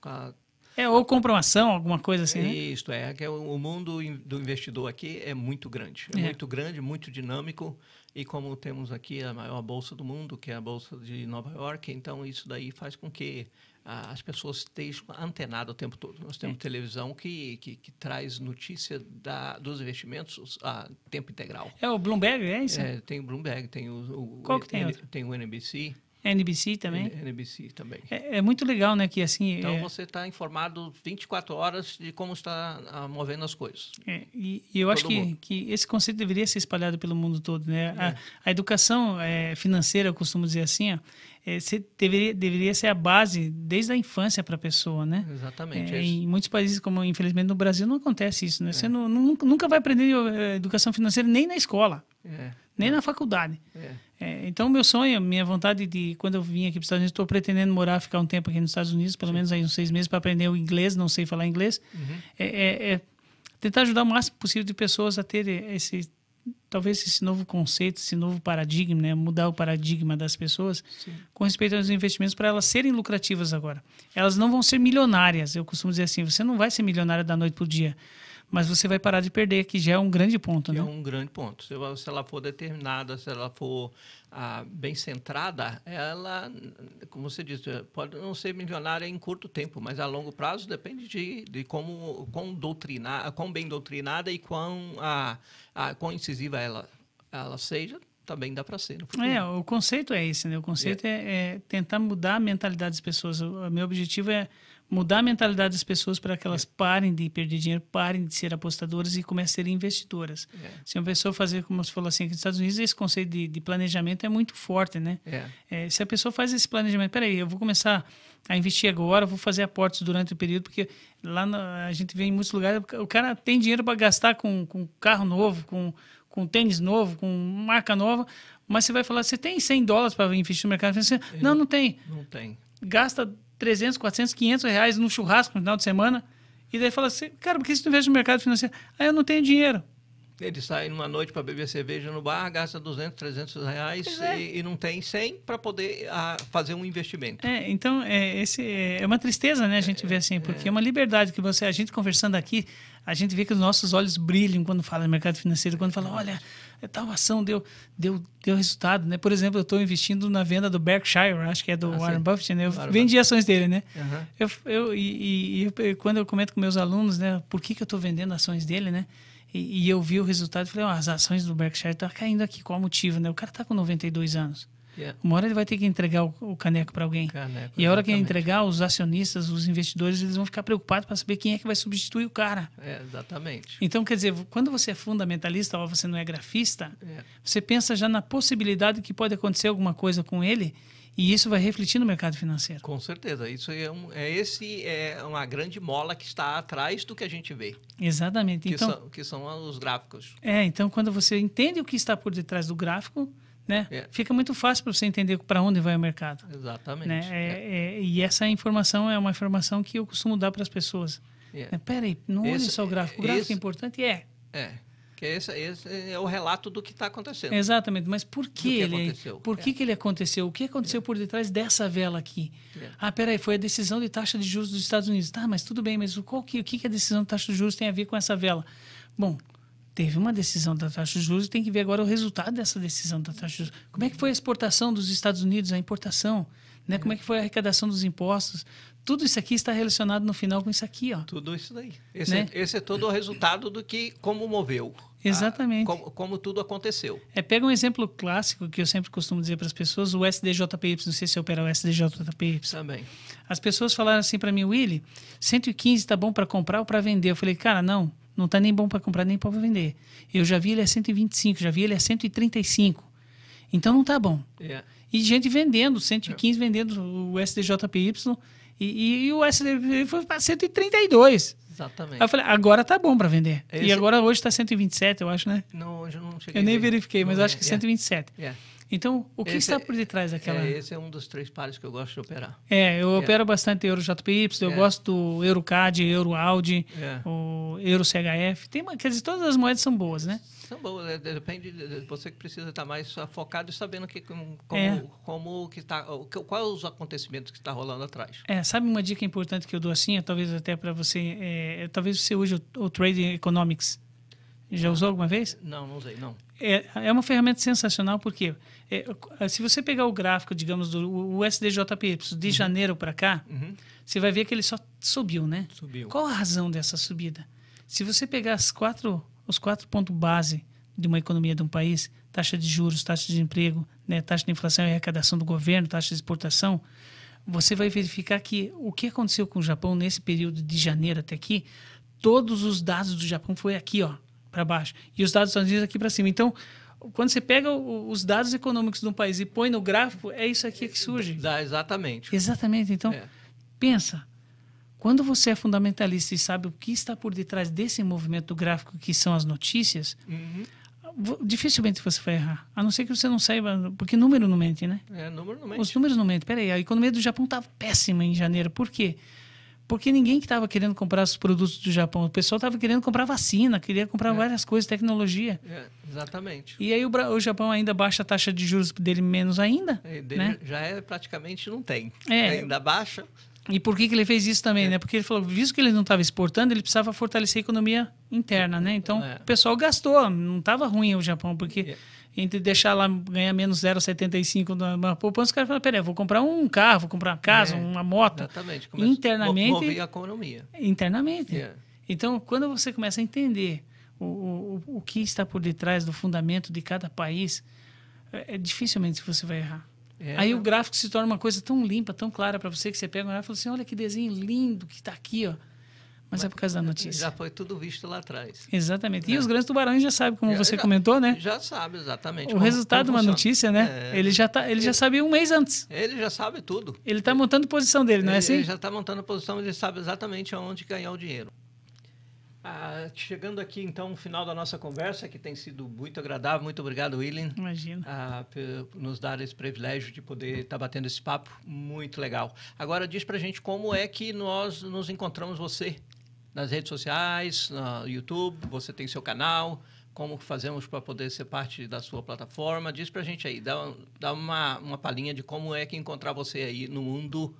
É, ou compram ação, alguma coisa assim, né? Isso, é. Que o mundo do investidor aqui é muito grande. É, é, muito grande, muito dinâmico. E como temos aqui a maior bolsa do mundo, que é a Bolsa de Nova York, então isso daí faz com que ah, as pessoas estejam antenadas o tempo todo. Nós temos é. televisão que, que, que, traz notícia da, dos investimentos a tempo integral. É o Bloomberg, é isso? É, tem o Bloomberg, tem o... o Qual que tem o, Tem o NBC. NBC também? NBC também. É, é, muito legal, né? Que assim. Então é... você está informado 24 horas de como está ah, movendo as coisas. É, e, e, eu acho que, que esse conceito deveria ser espalhado pelo mundo todo, né? A, é. a, educação é, financeira, eu costumo dizer assim, ó, é, deveria, deveria ser a base desde a infância para a pessoa, né? Exatamente. É, em muitos países, como infelizmente no Brasil, não acontece isso, né? Você não, nunca vai aprender educação financeira nem na escola, nem na faculdade. É, então, meu sonho, minha vontade de, quando eu vim aqui para os Estados Unidos, estou pretendendo morar, ficar um tempo aqui nos Estados Unidos, pelo Sim. menos aí uns seis meses, para aprender o inglês, não sei falar inglês. Uhum. É, é, é, tentar ajudar o máximo possível de pessoas a ter esse, talvez esse novo conceito, esse novo paradigma, né? mudar o paradigma das pessoas Sim. com respeito aos investimentos para elas serem lucrativas agora. Elas não vão ser milionárias, eu costumo dizer assim, você não vai ser milionária da noite para o dia mas você vai parar de perder, que já é um grande ponto, que né? É um grande ponto. Se, se ela for determinada, se ela for ah, bem centrada, ela, como você disse, pode não ser milionária em curto tempo, mas a longo prazo depende de, de como quão, doutrinar, quão bem doutrinada e quão, ah, ah, quão incisiva ela, ela seja, também dá para ser. É, o conceito é esse, né? O conceito é, é, é tentar mudar a mentalidade das pessoas. O meu objetivo é mudar a mentalidade das pessoas para que elas é. parem de perder dinheiro, parem de ser apostadoras e comecem a ser investidoras. É. Se uma pessoa fazer, como você falou assim, aqui nos Estados Unidos, esse conceito de, de planejamento é muito forte, né? É. é se a pessoa faz esse planejamento, peraí, eu vou começar a investir agora, vou fazer aportes durante o período, porque lá a gente vê em muitos lugares, o cara tem dinheiro para gastar com, com carro novo, com, com tênis novo, com marca nova, mas você vai falar, você tem 100 dólares para investir no mercado financeiro? Não, não tem. Não tem. Gasta 300, 400, 500 reais no churrasco no final de semana. E daí fala assim, cara, por que você não investe no mercado financeiro? Aí eu não tenho dinheiro. Ele sai numa noite para beber cerveja no bar, gasta 200, 300 reais é. e, e, não tem 100 para poder a, ah, fazer um investimento. É, então, é, esse, é uma tristeza, né, a gente é, ver assim, porque é. é uma liberdade que você, a gente conversando aqui, a gente vê que os nossos olhos brilham quando fala de mercado financeiro, quando fala, olha, tal ação deu, deu, deu resultado, né? Por exemplo, eu estou investindo na venda do Berkshire, acho que é do ah, Warren Buffett, né? Eu Warren vendi Buffett. ações dele, né? Uhum. Eu, eu, e, e eu, quando eu comento com meus alunos, né? Por que, que eu estou vendendo ações dele, né? E, e eu vi o resultado e falei, oh, as ações do Berkshire estão tá caindo aqui, qual o motivo, né? O cara está com 92 anos. Yeah. Uma hora ele vai ter que entregar o, o caneco para alguém. Caneco, e a hora que ele entregar, os acionistas, os investidores, eles vão ficar preocupados para saber quem é que vai substituir o cara. É, exatamente. Então, quer dizer, quando você é fundamentalista ou você não é grafista, é. você pensa já na possibilidade que pode acontecer alguma coisa com ele e isso vai refletir no mercado financeiro. Com certeza. Isso é, um, é esse é uma grande mola que está atrás do que a gente vê. Exatamente. Que, então, são, que são os gráficos. É, então quando você entende o que está por detrás do gráfico, né, é. fica muito fácil para você entender para onde vai o mercado. Exatamente. Né? É, é. e essa informação é uma informação que eu costumo dar para as pessoas. É. Né? Peraí, não olhe só o gráfico. O gráfico esse, é importante? É. É. Que esse, esse é o relato do que está acontecendo. Exatamente, mas por que, que ele aconteceu? por que, é. que ele aconteceu? O que aconteceu é. por detrás dessa vela aqui? É. Ah, peraí, foi a decisão de taxa de juros dos Estados Unidos. Tá, mas tudo bem, mas qual que, o que, que a decisão de taxa de juros tem a ver com essa vela? Bom, teve uma decisão da taxa de juros e tem que ver agora o resultado dessa decisão da taxa de juros. Como é que foi a exportação dos Estados Unidos, a importação? Né? Como é que foi a arrecadação dos impostos? Tudo isso aqui está relacionado no final com isso aqui, ó. Tudo isso daí. Esse, né? é, esse é todo o resultado do que como moveu. Exatamente. A, como, como, tudo aconteceu. É, pega um exemplo clássico que eu sempre costumo dizer para as pessoas, o SDJPY, não sei se opera o SDJPY. Também. As pessoas falaram assim para mim, Willy, 115 está bom para comprar ou para vender? Eu falei, cara, não, não está nem bom para comprar nem para vender. Eu já vi ele a 125, já vi ele a 135. Então não está bom. Yeah. E gente vendendo, 115 yeah. vendendo o SDJPY e, e, e o SDJPY foi para 132. Exatamente. Aí eu falei, agora tá bom para vender. Esse- E agora hoje tá 127, eu acho, né? Não, hoje eu não cheguei Eu nem verifiquei, mas acho que é, 127. é, é. Então, o que Esse está é- por detrás daquela... É, esse é um dos três pares que eu gosto de operar. É, eu opero bastante Euro JPY, eu É. gosto do EuroCAD, Euro Audi, É. o Euro CHF. Tem, quer dizer, todas as moedas são boas, né? São boas, é, depende de você que precisa estar mais ah, focado e sabendo que, como, É. como que tá, quais os acontecimentos que está rolando atrás. É, sabe uma dica importante que eu dou assim, é, talvez até para você, é, talvez você use o, o Trading Economics. Já usou alguma vez? Não, não usei, não. É, é uma ferramenta sensacional porque é, se você pegar o gráfico, digamos, do o USDJPY de janeiro para cá, Uhum. você vai ver que ele só subiu, né? Subiu. Qual a razão dessa subida? Se você pegar as quatro, os quatro pontos base de uma economia de um país, taxa de juros, taxa de emprego, né, taxa de inflação e arrecadação do governo, taxa de exportação, você vai verificar que o que aconteceu com o Japão nesse período de janeiro até aqui, todos os dados do Japão foi aqui, ó, para baixo, e os dados dos Estados Unidos aqui para cima. Então, quando você pega o- os dados econômicos de um país e põe no gráfico, é isso aqui que surge. Dá exatamente. Exatamente. Então, É. pensa. Quando você é fundamentalista e sabe o que está por detrás desse movimento do gráfico, que são as notícias, Uhum. dificilmente você vai errar. A não ser que você não saiba, porque número não mente, né? É, número não mente. Os números não mentem. Peraí, a economia do Japão estava péssima em janeiro. Por quê? Porque ninguém que estava querendo comprar os produtos do Japão. O pessoal estava querendo comprar vacina, queria comprar várias coisas, tecnologia. É, exatamente. E aí o, o Japão ainda baixa a taxa de juros dele menos ainda. É, dele né? Já é praticamente não tem. É. Ainda baixa. E por que, que ele fez isso também, É. né? Porque ele falou, visto que ele não estava exportando, ele precisava fortalecer a economia interna, né? Então, É. o pessoal gastou, não estava ruim o Japão, porque É. entre deixar lá ganhar menos 0,75 na na poupança, os caras falaram, peraí, vou comprar um carro, vou comprar uma casa, É. uma moto, Exatamente. Internamente- mo- Mover a economia. internamente. É. Então, quando você começa a entender o, o, o- o que está por detrás do fundamento de cada país, é, é dificilmente você vai errar. É, Aí o não. gráfico se torna uma coisa tão limpa, tão clara para você que você pega um gráfico e fala assim: olha que desenho lindo que está aqui, ó. Mas, é por causa da notícia. Já foi tudo visto lá atrás. Exatamente. E É. os grandes tubarões já sabem, como você já- comentou, né? Já sabe exatamente. O como- resultado de uma notícia, né? É. Ele já tá, ele já sabia um mês antes. Ele já sabe tudo. Ele está montando posição dele, não é ele, assim? ele já está montando a posição, ele sabe exatamente aonde ganhar o dinheiro. Ah, chegando aqui, então, no final da nossa conversa, que tem sido muito agradável. Muito obrigado, William, Imagina. ah, por nos dar esse privilégio de poder estar batendo esse papo. Muito legal. Agora, diz pra gente como é que nós nos encontramos você nas redes sociais, no YouTube, você tem seu canal, como fazemos para poder ser parte da sua plataforma. Diz pra gente aí, dá, dá uma, uma palhinha de como é que encontrar você aí no mundo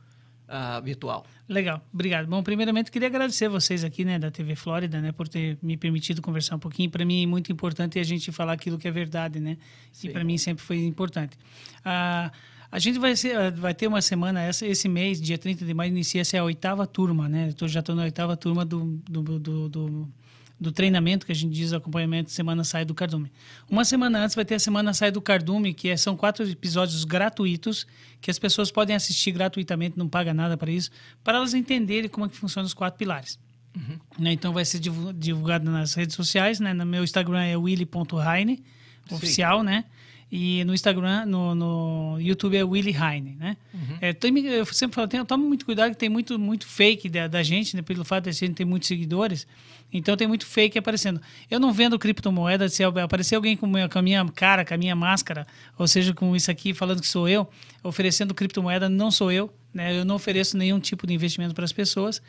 ah, virtual. Legal, obrigado. Bom, primeiramente queria agradecer vocês aqui, né, da TV Flórida, né, por ter me permitido conversar um pouquinho. Para mim é muito importante a gente falar aquilo que é verdade, né? Sim. E para mim sempre foi importante. Ah, a gente vai, ser, vai ter uma semana, essa, esse mês, dia 30 de maio, inicia-se a oitava turma, né? Eu tô, já estou na oitava turma do, do, do, do, do treinamento, que a gente diz acompanhamento Semana Sai do Cardume. Uma semana antes vai ter a Semana Sai do Cardume, que é- são quatro episódios gratuitos, que as pessoas podem assistir gratuitamente, não paga nada para isso, para elas entenderem como é que funcionam os quatro pilares. Né, Então vai ser divu- divulgado nas redes sociais, né? No meu Instagram é willy.heine, oficial, né? E no Instagram, no, no YouTube é Willy Heine, né? É, tome- eu sempre falo, tem, tome muito cuidado que tem muito, muito fake da, da gente, né? Pelo fato de a gente ter muitos seguidores. Então tem muito fake aparecendo. Eu não vendo criptomoeda, se aparecer alguém com, meu- com a minha cara, com a minha máscara, ou seja, com isso aqui falando que sou eu, oferecendo criptomoeda, não sou eu. Né? Eu não ofereço nenhum tipo de investimento para as pessoas.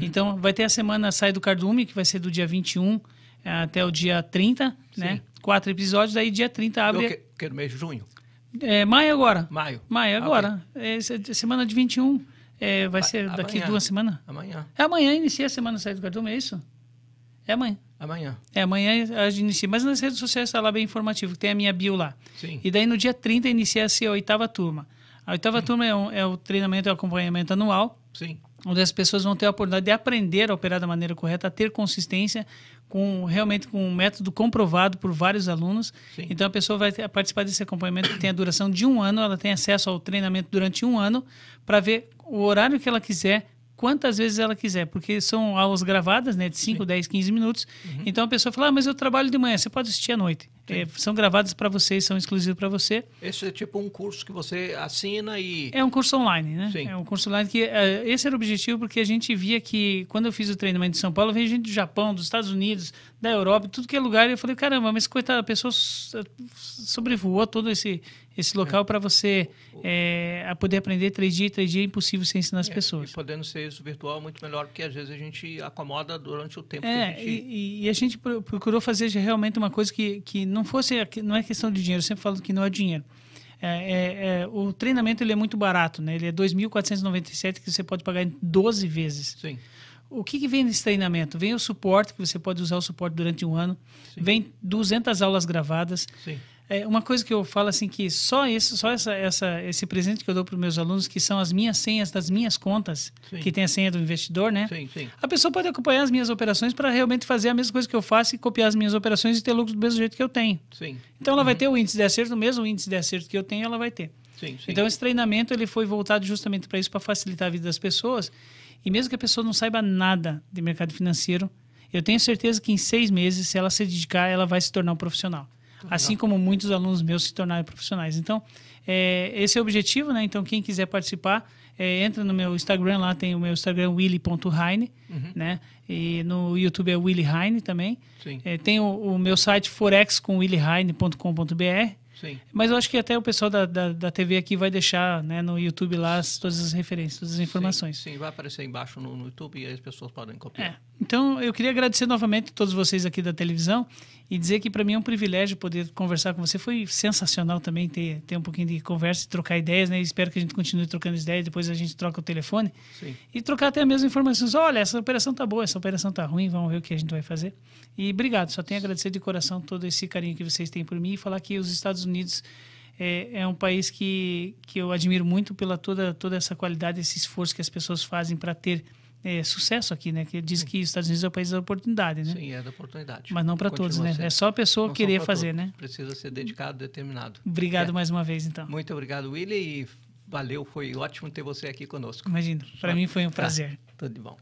Então, vai ter a semana Sai do Cardume, que vai ser do dia 21 eh, até o dia 30, né? Quatro episódios, aí dia 30 Eu abre... que, no mês de junho, É, maio agora. maio. Maio Ah, agora. É, essa- semana de 21. É, vai A- ser daqui amanhã. duas semanas. Amanhã, É amanhã inicia a semana Sai do Cardume, é isso? É amanhã. amanhã. É, amanhã a gente inicia. Mas nas redes sociais está lá bem informativo, tem a minha bio lá. Sim. E daí no dia 30 inicia-se a oitava turma. A oitava turma é, um- é o treinamento e o acompanhamento anual, Sim. Onde as pessoas vão ter a oportunidade de aprender a operar da maneira correta, a ter consistência, com realmente com um método comprovado por vários alunos. Sim. Então a pessoa vai ter- participar desse acompanhamento que tem a duração de um ano, ela tem acesso ao treinamento durante um ano para ver o horário que ela quiser, quantas vezes ela quiser, porque são aulas gravadas, né, de 5, 10, 15 minutos. Então a pessoa fala: ah, mas eu trabalho de manhã, você pode assistir à noite. é, são gravadas para vocês, são exclusivas para você. Esse é tipo um curso que você assina e. É um curso online, né? Sim. É um curso online que. Uh, esse era o objetivo, porque a gente via que, quando eu fiz o treinamento de São Paulo, veio gente do Japão, dos Estados Unidos, da Europa, tudo que é lugar. E eu falei, caramba, mas coitada, a pessoa sobrevoou todo esse, esse local é. para você é, a poder aprender 3D. 3D é impossível sem ensinar as é, pessoas. E podendo ser isso virtual, muito melhor, porque às vezes a gente acomoda durante o tempo é, que a gente... E, e a gente procurou fazer realmente uma coisa que, que não fosse... Não é questão de dinheiro, eu sempre falo que não é dinheiro. É, é, é, o treinamento ele é muito barato, né? Ele é 2.497 que você pode pagar em 12 vezes. Sim. O que, que, vem nesse treinamento? Vem o suporte, que você pode usar o suporte durante um ano. Sim. Vem 200 aulas gravadas. Sim. É, uma coisa que eu falo assim que só esse, só essa, essa, esse presente que eu dou para os meus alunos, que são as minhas senhas das minhas contas, sim. que tem a senha do investidor, né? Sim, sim. A pessoa pode acompanhar as minhas operações para realmente fazer a mesma coisa que eu faço e copiar as minhas operações e ter lucro do mesmo jeito que eu tenho. Sim. Então ela uhum. vai ter o índice de acerto, o mesmo índice de acerto que eu tenho, ela vai ter. Sim, sim. Então esse treinamento ele foi voltado justamente para isso, para facilitar a vida das pessoas. E mesmo que a pessoa não saiba nada de mercado financeiro, eu tenho certeza que em seis meses, se ela se dedicar, ela vai se tornar um profissional assim como muitos alunos meus se tornaram profissionais. Então, é, esse é o objetivo, né? Então, quem quiser participar, é, entra no meu Instagram, lá tem o meu Instagram, willy.heine, uhum. né? E no YouTube é Willy Heine também. É, tem o, o, meu site forexcomwillyheine.com.br Sim. Mas eu acho que até o pessoal da, da, da TV aqui vai deixar né, no YouTube lá as, todas as referências, todas as informações. Sim, sim vai aparecer embaixo no, no, YouTube e as pessoas podem copiar. É. Então, eu queria agradecer novamente a todos vocês aqui da televisão e dizer que para mim é um privilégio poder conversar com você. Foi sensacional também ter, ter um pouquinho de conversa e trocar ideias, né? espero que a gente continue trocando ideias, depois a gente troca o telefone. Sim. E trocar até as mesmas informações. Olha, essa operação tá boa, essa operação tá ruim, vamos ver o que a gente vai fazer. E obrigado, só tenho a agradecer de coração todo esse carinho que vocês têm por mim e falar que os Estados Unidos é, é um país que, que eu admiro muito pela toda, toda essa qualidade, esse esforço que as pessoas fazem para ter é, sucesso aqui, né? Que diz que os Estados Unidos é o país da oportunidade, né? Sim, é da oportunidade. Mas não para todos, né? É só a pessoa querer fazer, todos. né? Precisa ser dedicado, determinado. Obrigado é. mais uma vez, então. Muito obrigado, Willy, e valeu, foi ótimo ter você aqui conosco. Imagina, para mim foi um prazer. Tá, tudo de bom.